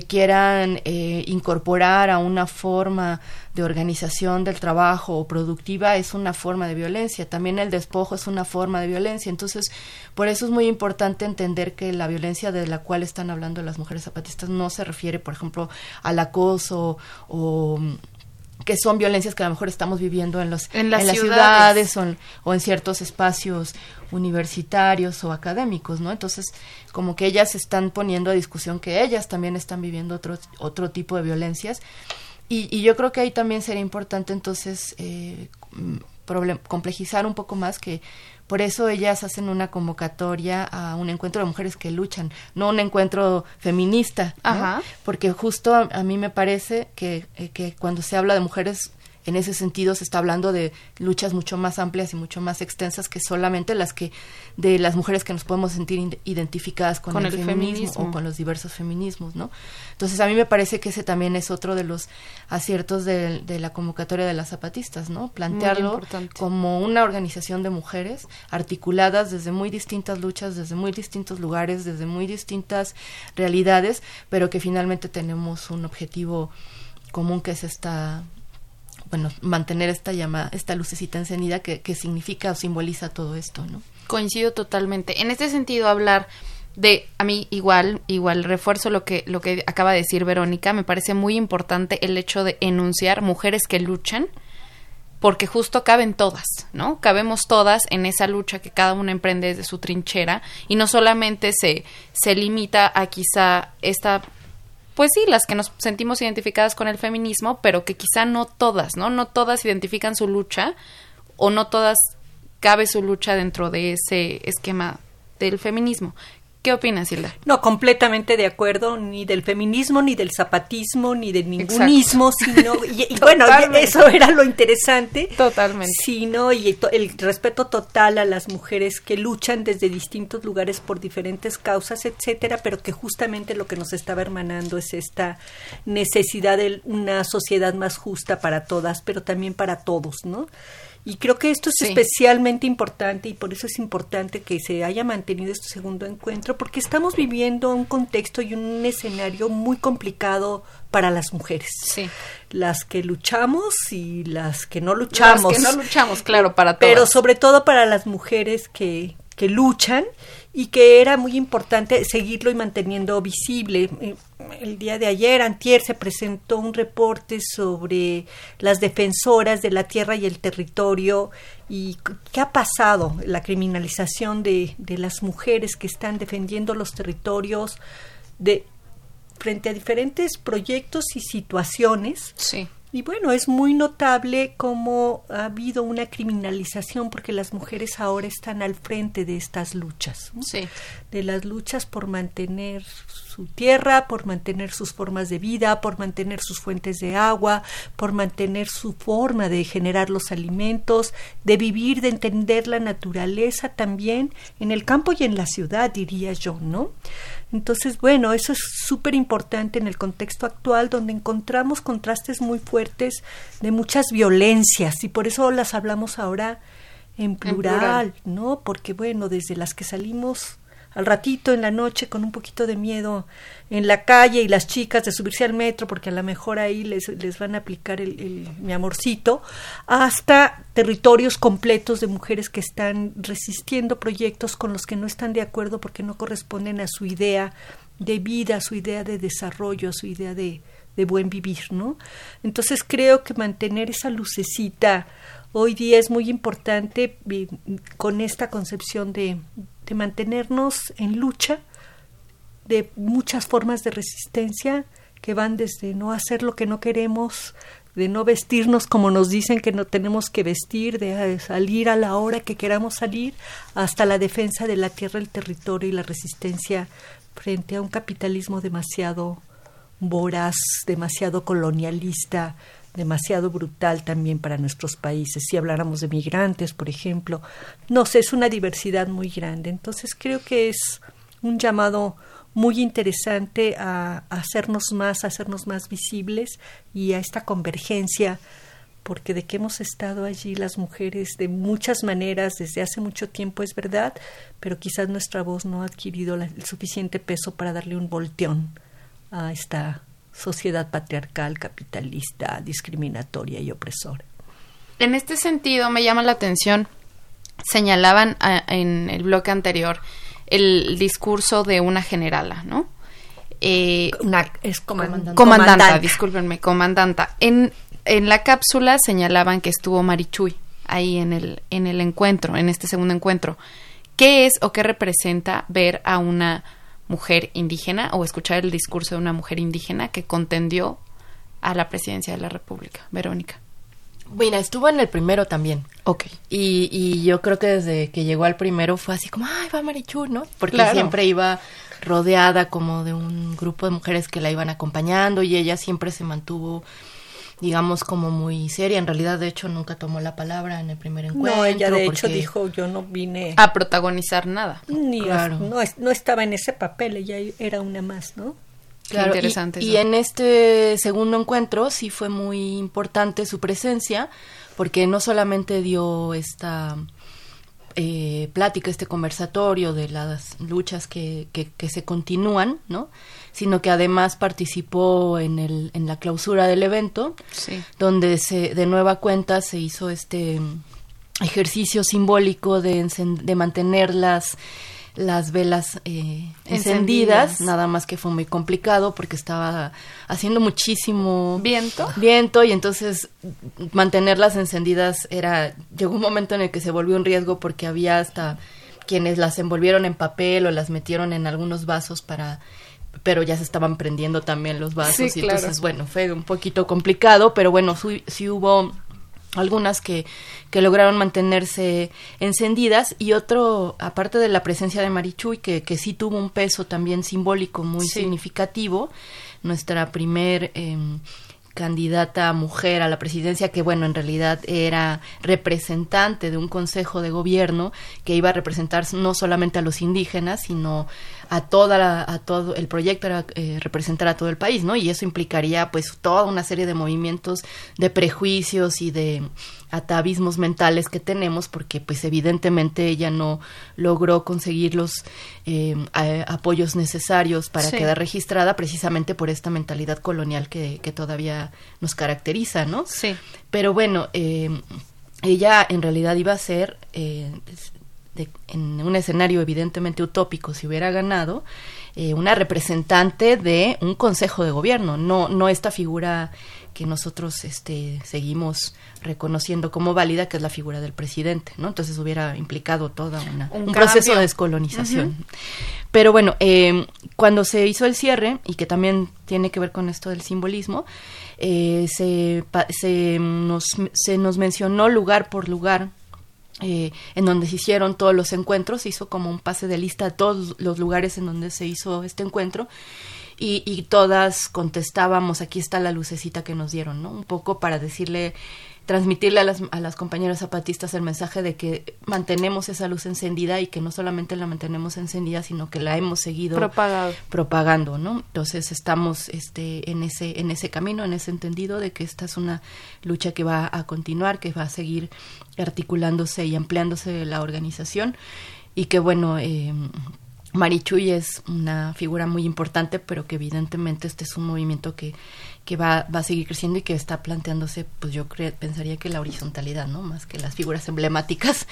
quieran incorporar a una forma de organización del trabajo o productiva es una forma de violencia, también el despojo es una forma de violencia, entonces por eso es muy importante entender que la violencia de la cual están hablando las mujeres zapatistas no se refiere, por ejemplo, al acoso o que son violencias que a lo mejor estamos viviendo en, los, en las, ciudades, o, en, ciertos espacios universitarios o académicos, ¿no? Entonces, como que ellas están poniendo a discusión que ellas también están viviendo otro, otro tipo de violencias y, yo creo que ahí también sería importante entonces eh, complejizar un poco más que por eso ellas hacen una convocatoria a un encuentro de mujeres que luchan, no un encuentro feminista, porque justo a, mí me parece que, eh, que cuando se habla de mujeres en ese sentido se está hablando de luchas mucho más amplias y mucho más extensas que solamente las que de las mujeres que nos podemos sentir identificadas con, el, feminismo, o con los diversos feminismos, ¿no? Entonces a mí me parece que ese también es otro de los aciertos de, de la convocatoria de las zapatistas, ¿no? Plantearlo como una organización de mujeres articuladas desde muy distintas luchas, desde muy distintos lugares, desde muy distintas realidades, pero que finalmente tenemos un objetivo común que es esta bueno, mantener esta llama, esta lucecita encendida que, que significa o simboliza todo esto, ¿no? Coincido totalmente. En este sentido, hablar de a mí igual igual refuerzo lo que lo que acaba de decir Verónica me parece muy importante el hecho de enunciar mujeres que luchan porque justo caben todas, ¿no? Cabemos todas en esa lucha que cada una emprende desde su trinchera y no solamente se se limita a quizá esta pues sí, las que nos sentimos identificadas con el feminismo, pero que quizá no todas, ¿no? No todas identifican su lucha o no todas cabe su lucha dentro de ese esquema del feminismo. ¿Qué opinas, Hilda? No, completamente de acuerdo, ni del feminismo, ni del zapatismo, ni del ningunismo, sino, y, bueno, eso era lo interesante. Totalmente. Sino, y el respeto total a las mujeres que luchan desde distintos lugares por diferentes causas, etcétera, pero que justamente lo que nos estaba hermanando es esta necesidad de una sociedad más justa para todas, pero también para todos, ¿no? Y creo que esto es especialmente importante y por eso es importante que se haya mantenido este segundo encuentro, porque estamos viviendo un contexto y un escenario muy complicado para las mujeres. Sí. Las que luchamos y las que no luchamos. Las que no luchamos, claro, para todas. Pero sobre todo para las mujeres que, que luchan y que era muy importante seguirlo y manteniendo visible. Eh, el día de ayer, antier, se presentó un reporte sobre las defensoras de la tierra y el territorio y qué ha pasado, la criminalización de, de las mujeres que están defendiendo los territorios de frente a diferentes proyectos y situaciones. Sí y bueno, es muy notable cómo ha habido una criminalización porque las mujeres ahora están al frente de estas luchas, sí. de las luchas por mantener su tierra, por mantener sus formas de vida, por mantener sus fuentes de agua, por mantener su forma de generar los alimentos, de vivir, de entender la naturaleza también en el campo y en la ciudad, diría yo, ¿no? Entonces, bueno, eso es súper importante en el contexto actual donde encontramos contrastes muy fuertes de muchas violencias y por eso las hablamos ahora en plural, en plural. ¿no? Porque, bueno, desde las que salimos al ratito en la noche con un poquito de miedo en la calle y las chicas de subirse al metro porque a lo mejor ahí les, les van a aplicar el, mi amorcito, hasta territorios completos de mujeres que están resistiendo proyectos con los que no están de acuerdo porque no corresponden a su idea de vida, a su idea de desarrollo, a su idea de, de buen vivir, ¿no? Entonces creo que mantener esa lucecita hoy día es muy importante con esta concepción de, de mantenernos en lucha de muchas formas de resistencia que van desde no hacer lo que no queremos, de no vestirnos como nos dicen que no tenemos que vestir, de salir a la hora que queramos salir, hasta la defensa de la tierra, el territorio y la resistencia frente a un capitalismo demasiado voraz, demasiado colonialista, demasiado brutal también para nuestros países. Si habláramos de migrantes, por ejemplo, no sé, es una diversidad muy grande. Entonces creo que es un llamado muy interesante a, hacernos más, a hacernos más visibles y a esta convergencia porque de que hemos estado allí las mujeres de muchas maneras desde hace mucho tiempo es verdad, pero quizás nuestra voz no ha adquirido el suficiente peso para darle un volteón a esta sociedad patriarcal, capitalista, discriminatoria y opresora. En este sentido, me llama la atención, señalaban en el bloque anterior el discurso de una generala, ¿no? Eh, es comandanta. Comandanta, discúlpenme, comandanta. En, en la cápsula señalaban que estuvo Marichuy ahí en el, en el encuentro, en este segundo encuentro. ¿Qué es o qué representa ver a una mujer indígena o escuchar el discurso de una mujer indígena que contendió a la presidencia de la República. Verónica. Mira, estuvo en el primero también. Ok. Y, y yo creo que desde que llegó al primero fue así como, ay, va Marichu, ¿no? Porque siempre iba rodeada como de un grupo de mujeres que la iban acompañando y ella siempre se mantuvo digamos, como muy seria. En realidad, de hecho, nunca tomó la palabra en el primer encuentro. No, ella de hecho dijo, yo no vine A protagonizar nada. ni a- Claro. no, es- no estaba en ese papel, ella era una más, ¿no? Claro, y- interesante Y, en este segundo encuentro sí fue muy importante su presencia, porque no solamente dio esta eh, plática, este conversatorio de las luchas que, que, que se continúan, ¿no? Sino que además participó en, el, en la clausura del evento, Sí. donde se, de nueva cuenta se hizo este ejercicio simbólico de, de mantener las, las velas eh, encendidas, Encendidas. nada más que fue muy complicado porque estaba haciendo muchísimo Viento. viento y entonces mantenerlas encendidas era llegó un momento en el que se volvió un riesgo porque había hasta quienes las envolvieron en papel o las metieron en algunos vasos para pero ya se estaban prendiendo también los vasos Sí, y claro. entonces bueno fue un poquito complicado pero bueno sí, sí hubo algunas que, que lograron mantenerse encendidas y otro, aparte de la presencia de Marichuy, que, que sí tuvo un peso también simbólico muy Sí. significativo, nuestra primer em, candidata mujer a la presidencia, que bueno, en realidad era representante de un consejo de gobierno que iba a representar no solamente a los indígenas, sino a toda la- a todo el proyecto era eh, representar a todo el país, ¿no? Y eso implicaría pues toda una serie de movimientos de prejuicios y de atavismos mentales que tenemos porque pues evidentemente ella no logró conseguir los eh, a- apoyos necesarios para Sí. quedar registrada precisamente por esta mentalidad colonial que, que todavía nos caracteriza, ¿no? Sí. Pero bueno, eh, ella en realidad iba a ser, eh, de- en un escenario evidentemente utópico, si hubiera ganado, eh, una representante de un consejo de gobierno, no, no esta figura que nosotros este, seguimos reconociendo como válida, que es la figura del presidente, ¿no? Entonces hubiera implicado toda una, Un un, proceso de descolonización. Pero bueno, eh, cuando se hizo el cierre, y que también tiene que ver con esto del simbolismo, eh, se, pa- se, nos, se nos mencionó lugar por lugar eh, en donde se hicieron todos los encuentros, se hizo como un pase de lista de todos los lugares en donde se hizo este encuentro y, y todas contestábamos, aquí está la lucecita que nos dieron, ¿no? Un poco para decirle, transmitirle a las, a las compañeras zapatistas el mensaje de que mantenemos esa luz encendida y que no solamente la mantenemos encendida, sino que la hemos seguido Propagado. propagando, ¿no? Entonces estamos este en ese en ese camino, en ese entendido de que esta es una lucha que va a continuar, que va a seguir articulándose y ampliándose la organización y que bueno, eh, Marichuy es una figura muy importante, pero que evidentemente este es un movimiento que, que va, va a seguir creciendo y que está planteándose, pues yo cre- pensaría que la horizontalidad, ¿no? Más que las figuras emblemáticas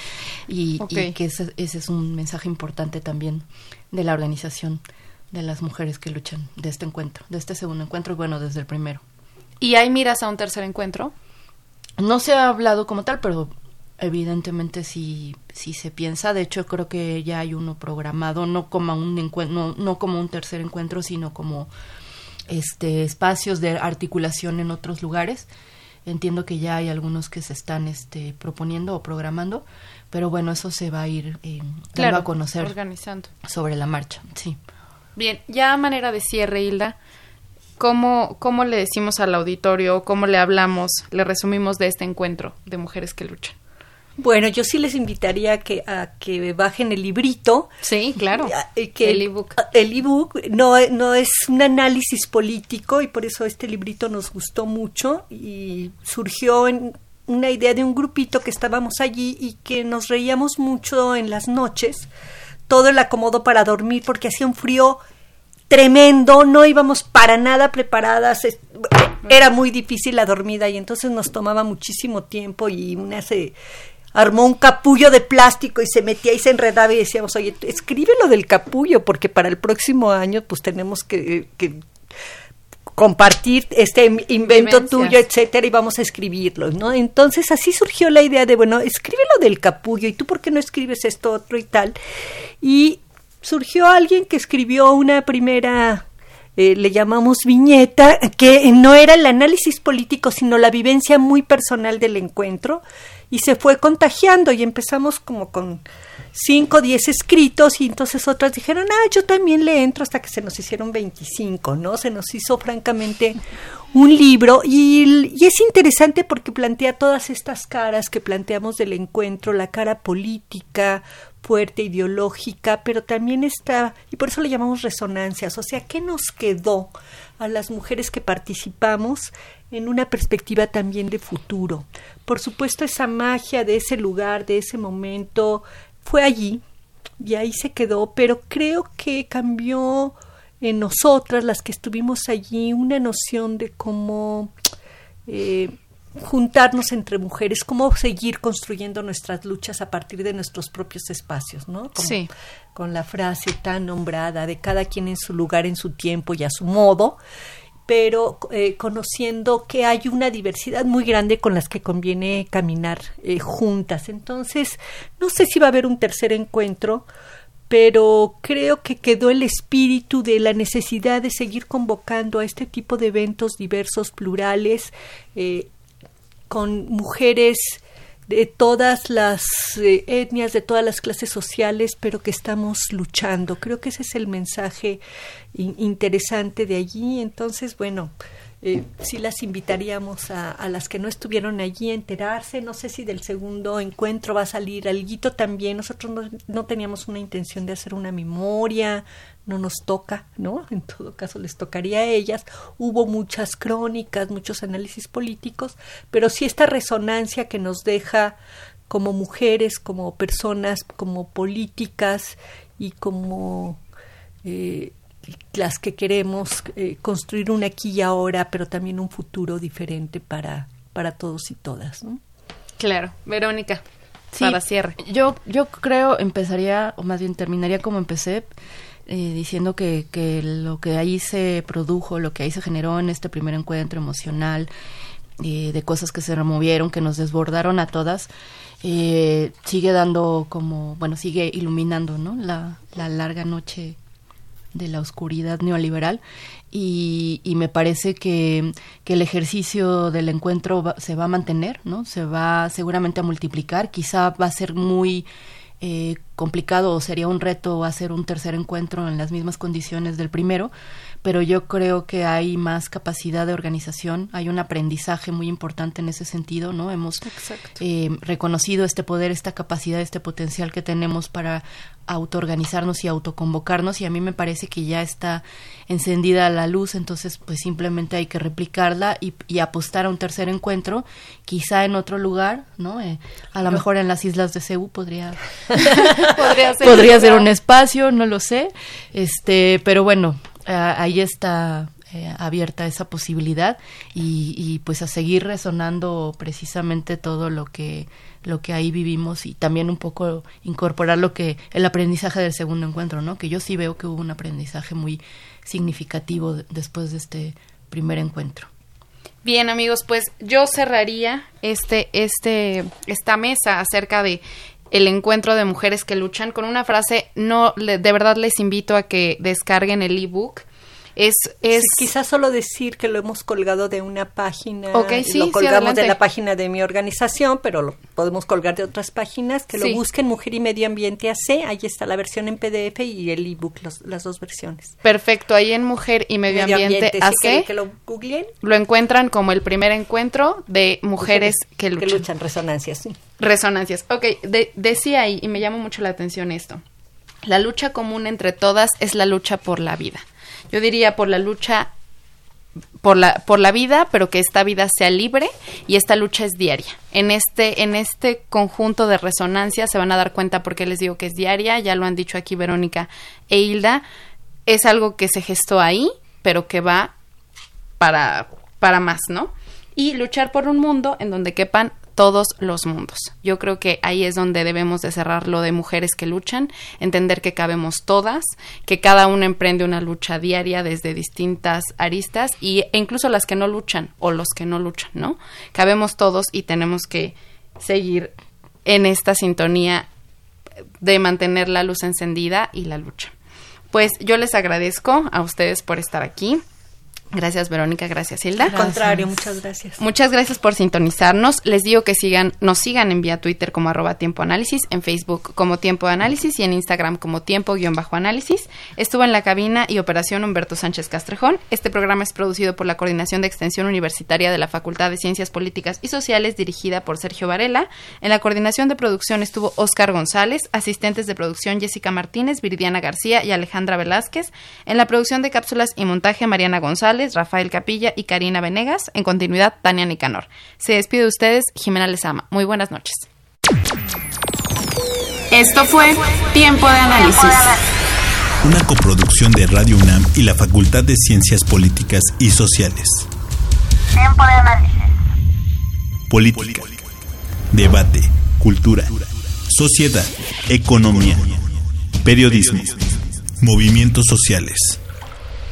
y, que ese, ese es un mensaje importante también de la organización de las mujeres que luchan de este encuentro, de este segundo encuentro y bueno, desde el primero. ¿Y hay miras a un tercer encuentro? No se ha hablado como tal, pero evidentemente sí, sí se piensa. De hecho, creo que ya hay uno programado, no como un encuentro, no, no como un tercer encuentro, sino como este espacios de articulación en otros lugares. Entiendo que ya hay algunos que se están este, proponiendo o programando, pero bueno, eso se va a ir eh, dando a conocer organizando. sobre la marcha. Sí. Bien, ya a manera de cierre, Hilda, ¿cómo, ¿cómo le decimos al auditorio, cómo le hablamos, le resumimos de este encuentro de mujeres que luchan? Bueno, yo sí les invitaría a que, a que bajen el librito. Sí, claro. Eh, que El ebook. El ebook no, no es un análisis político y por eso este librito nos gustó mucho y surgió en una idea de un grupito que estábamos allí y que nos reíamos mucho en las noches. Todo el acomodo para dormir porque hacía un frío tremendo, no íbamos para nada preparadas, era muy difícil la dormida y entonces nos tomaba muchísimo tiempo y una se armó un capullo de plástico y se metía y se enredaba y decíamos, oye, escribe lo del capullo porque para el próximo año pues tenemos que, que compartir este in- invento Vivencias. tuyo, etcétera, y vamos a escribirlo, ¿no? Entonces así surgió la idea de, bueno, escríbelo del capullo, y tú por qué no escribes esto otro y tal. Y surgió alguien que escribió una primera eh, le llamamos viñeta, que no era el análisis político, sino la vivencia muy personal del encuentro, y se fue contagiando y empezamos como con 5 o 10 escritos y entonces otras dijeron, ah, yo también le entro hasta que se nos hicieron 25, ¿no? Se nos hizo francamente un libro y, y, es interesante porque plantea todas estas caras que planteamos del encuentro, la cara política, fuerte, ideológica, pero también está, y por eso le llamamos resonancias, o sea, ¿qué nos quedó a las mujeres que participamos en una perspectiva también de futuro? Por supuesto, esa magia de ese lugar, de ese momento, fue allí y ahí se quedó, pero creo que cambió en nosotras, las que estuvimos allí, una noción de cómo eh, juntarnos entre mujeres, cómo seguir construyendo nuestras luchas a partir de nuestros propios espacios, ¿no? sí. Con la frase tan nombrada de cada quien en su lugar, en su tiempo y a su modo, pero eh, conociendo que hay una diversidad muy grande con las que conviene caminar eh, juntas. Entonces, no sé si va a haber un tercer encuentro, pero creo que quedó el espíritu de la necesidad de seguir convocando a este tipo de eventos diversos, plurales, eh, con mujeres de todas las eh, etnias, de todas las clases sociales, pero que estamos luchando. Creo que ese es el mensaje interesante de allí. Entonces, bueno, eh, sí las invitaríamos a, las que no estuvieron allí a enterarse. No sé si del segundo encuentro va a salir alguito también. Nosotros no, no teníamos una intención de hacer una memoria, no nos toca, ¿no? En todo caso les tocaría a ellas. Hubo muchas crónicas, muchos análisis políticos, pero sí esta resonancia que nos deja como mujeres, como personas, como políticas y como eh, las que queremos eh, construir un aquí y ahora, pero también un futuro diferente para, para todos y todas. ¿no? Claro, Verónica, para cierre. Yo, yo creo empezaría, o más bien terminaría como empecé, eh, diciendo que, que lo que ahí se produjo, lo que ahí se generó en este primer encuentro emocional, eh, de cosas que se removieron, que nos desbordaron a todas, eh, sigue dando como, bueno, sigue iluminando, ¿no? La, la larga noche de la oscuridad neoliberal y, y me parece que, que, el ejercicio del encuentro se va a mantener, ¿no? Se va seguramente a multiplicar, quizá va a ser muy eh, complicado o sería un reto hacer un tercer encuentro en las mismas condiciones del primero, pero yo creo que hay más capacidad de organización, hay un aprendizaje muy importante en ese sentido, ¿no? Hemos eh, reconocido este poder, esta capacidad, este potencial que tenemos para autoorganizarnos y autoconvocarnos y a mí me parece que ya está encendida la luz, entonces pues simplemente hay que replicarla y, y apostar a un tercer encuentro, quizá en otro lugar, ¿no? Eh, a lo mejor en las islas de Ceú podría podría ser, podría ser un espacio, no lo sé, este, pero bueno, ahí está eh, abierta esa posibilidad y, pues a seguir resonando precisamente todo lo que lo que ahí vivimos y también un poco incorporar lo que el aprendizaje del segundo encuentro, ¿no? Que yo sí veo que hubo un aprendizaje muy significativo de, después de este primer encuentro. Bien, amigos, pues yo cerraría este este esta mesa acerca de el encuentro de mujeres que luchan con una frase no de verdad les invito a que descarguen el ebook es, es... Sí, quizás solo decir que lo hemos colgado de una página okay, sí, lo colgamos sí, de la página de mi organización pero lo podemos colgar de otras páginas que lo busquen Mujer y Medio Ambiente AC ahí está la versión en PDF y el ebook los, las dos versiones. Perfecto ahí en Mujer y Medio, Medio Ambiente, Ambiente AC que lo googleen. lo encuentran como el primer encuentro de mujeres, mujeres que luchan. que luchan resonancias sí. resonancias. Ok de, decía ahí y me llama mucho la atención esto la lucha común entre todas es la lucha por la vida yo diría por la lucha por la por la vida, pero que esta vida sea libre y esta lucha es diaria. En este en este conjunto de resonancia se van a dar cuenta porque les digo que es diaria, ya lo han dicho aquí Verónica e Hilda, es algo que se gestó ahí, pero que va para para más, ¿no? Y luchar por un mundo en donde quepan todos los mundos. Yo creo que ahí es donde debemos de cerrar lo de mujeres que luchan, entender que cabemos todas, que cada una emprende una lucha diaria desde distintas aristas y, e incluso las que no luchan o los que no luchan, ¿no? Cabemos todos y tenemos que seguir en esta sintonía de mantener la luz encendida y la lucha. Pues yo les agradezco a ustedes por estar aquí. Gracias Verónica, gracias Hilda. Al contrario, muchas gracias. Muchas gracias por sintonizarnos. Les digo que sigan, nos sigan en vía Twitter como arroba tiempo análisis, en Facebook como tiempo análisis y en Instagram como tiempo guion bajo análisis. Estuvo en la cabina y operación Humberto Sánchez Castrejón. Este programa es producido por la Coordinación de Extensión Universitaria de la Facultad de Ciencias Políticas y Sociales dirigida por Sergio Varela. En la coordinación de producción estuvo Oscar González, asistentes de producción Jessica Martínez, Viridiana García y Alejandra Velázquez. En la producción de cápsulas y montaje Mariana González Rafael Capilla y Karina Venegas. En continuidad, Tania Nicanor. Se despide de ustedes, Jimena Lezama. Muy buenas noches. Esto fue Tiempo de Análisis. Una coproducción de Radio UNAM y la Facultad de Ciencias Políticas y Sociales. Tiempo de análisis. Política. Debate. Cultura. Sociedad. Economía. Periodismo. Movimientos sociales.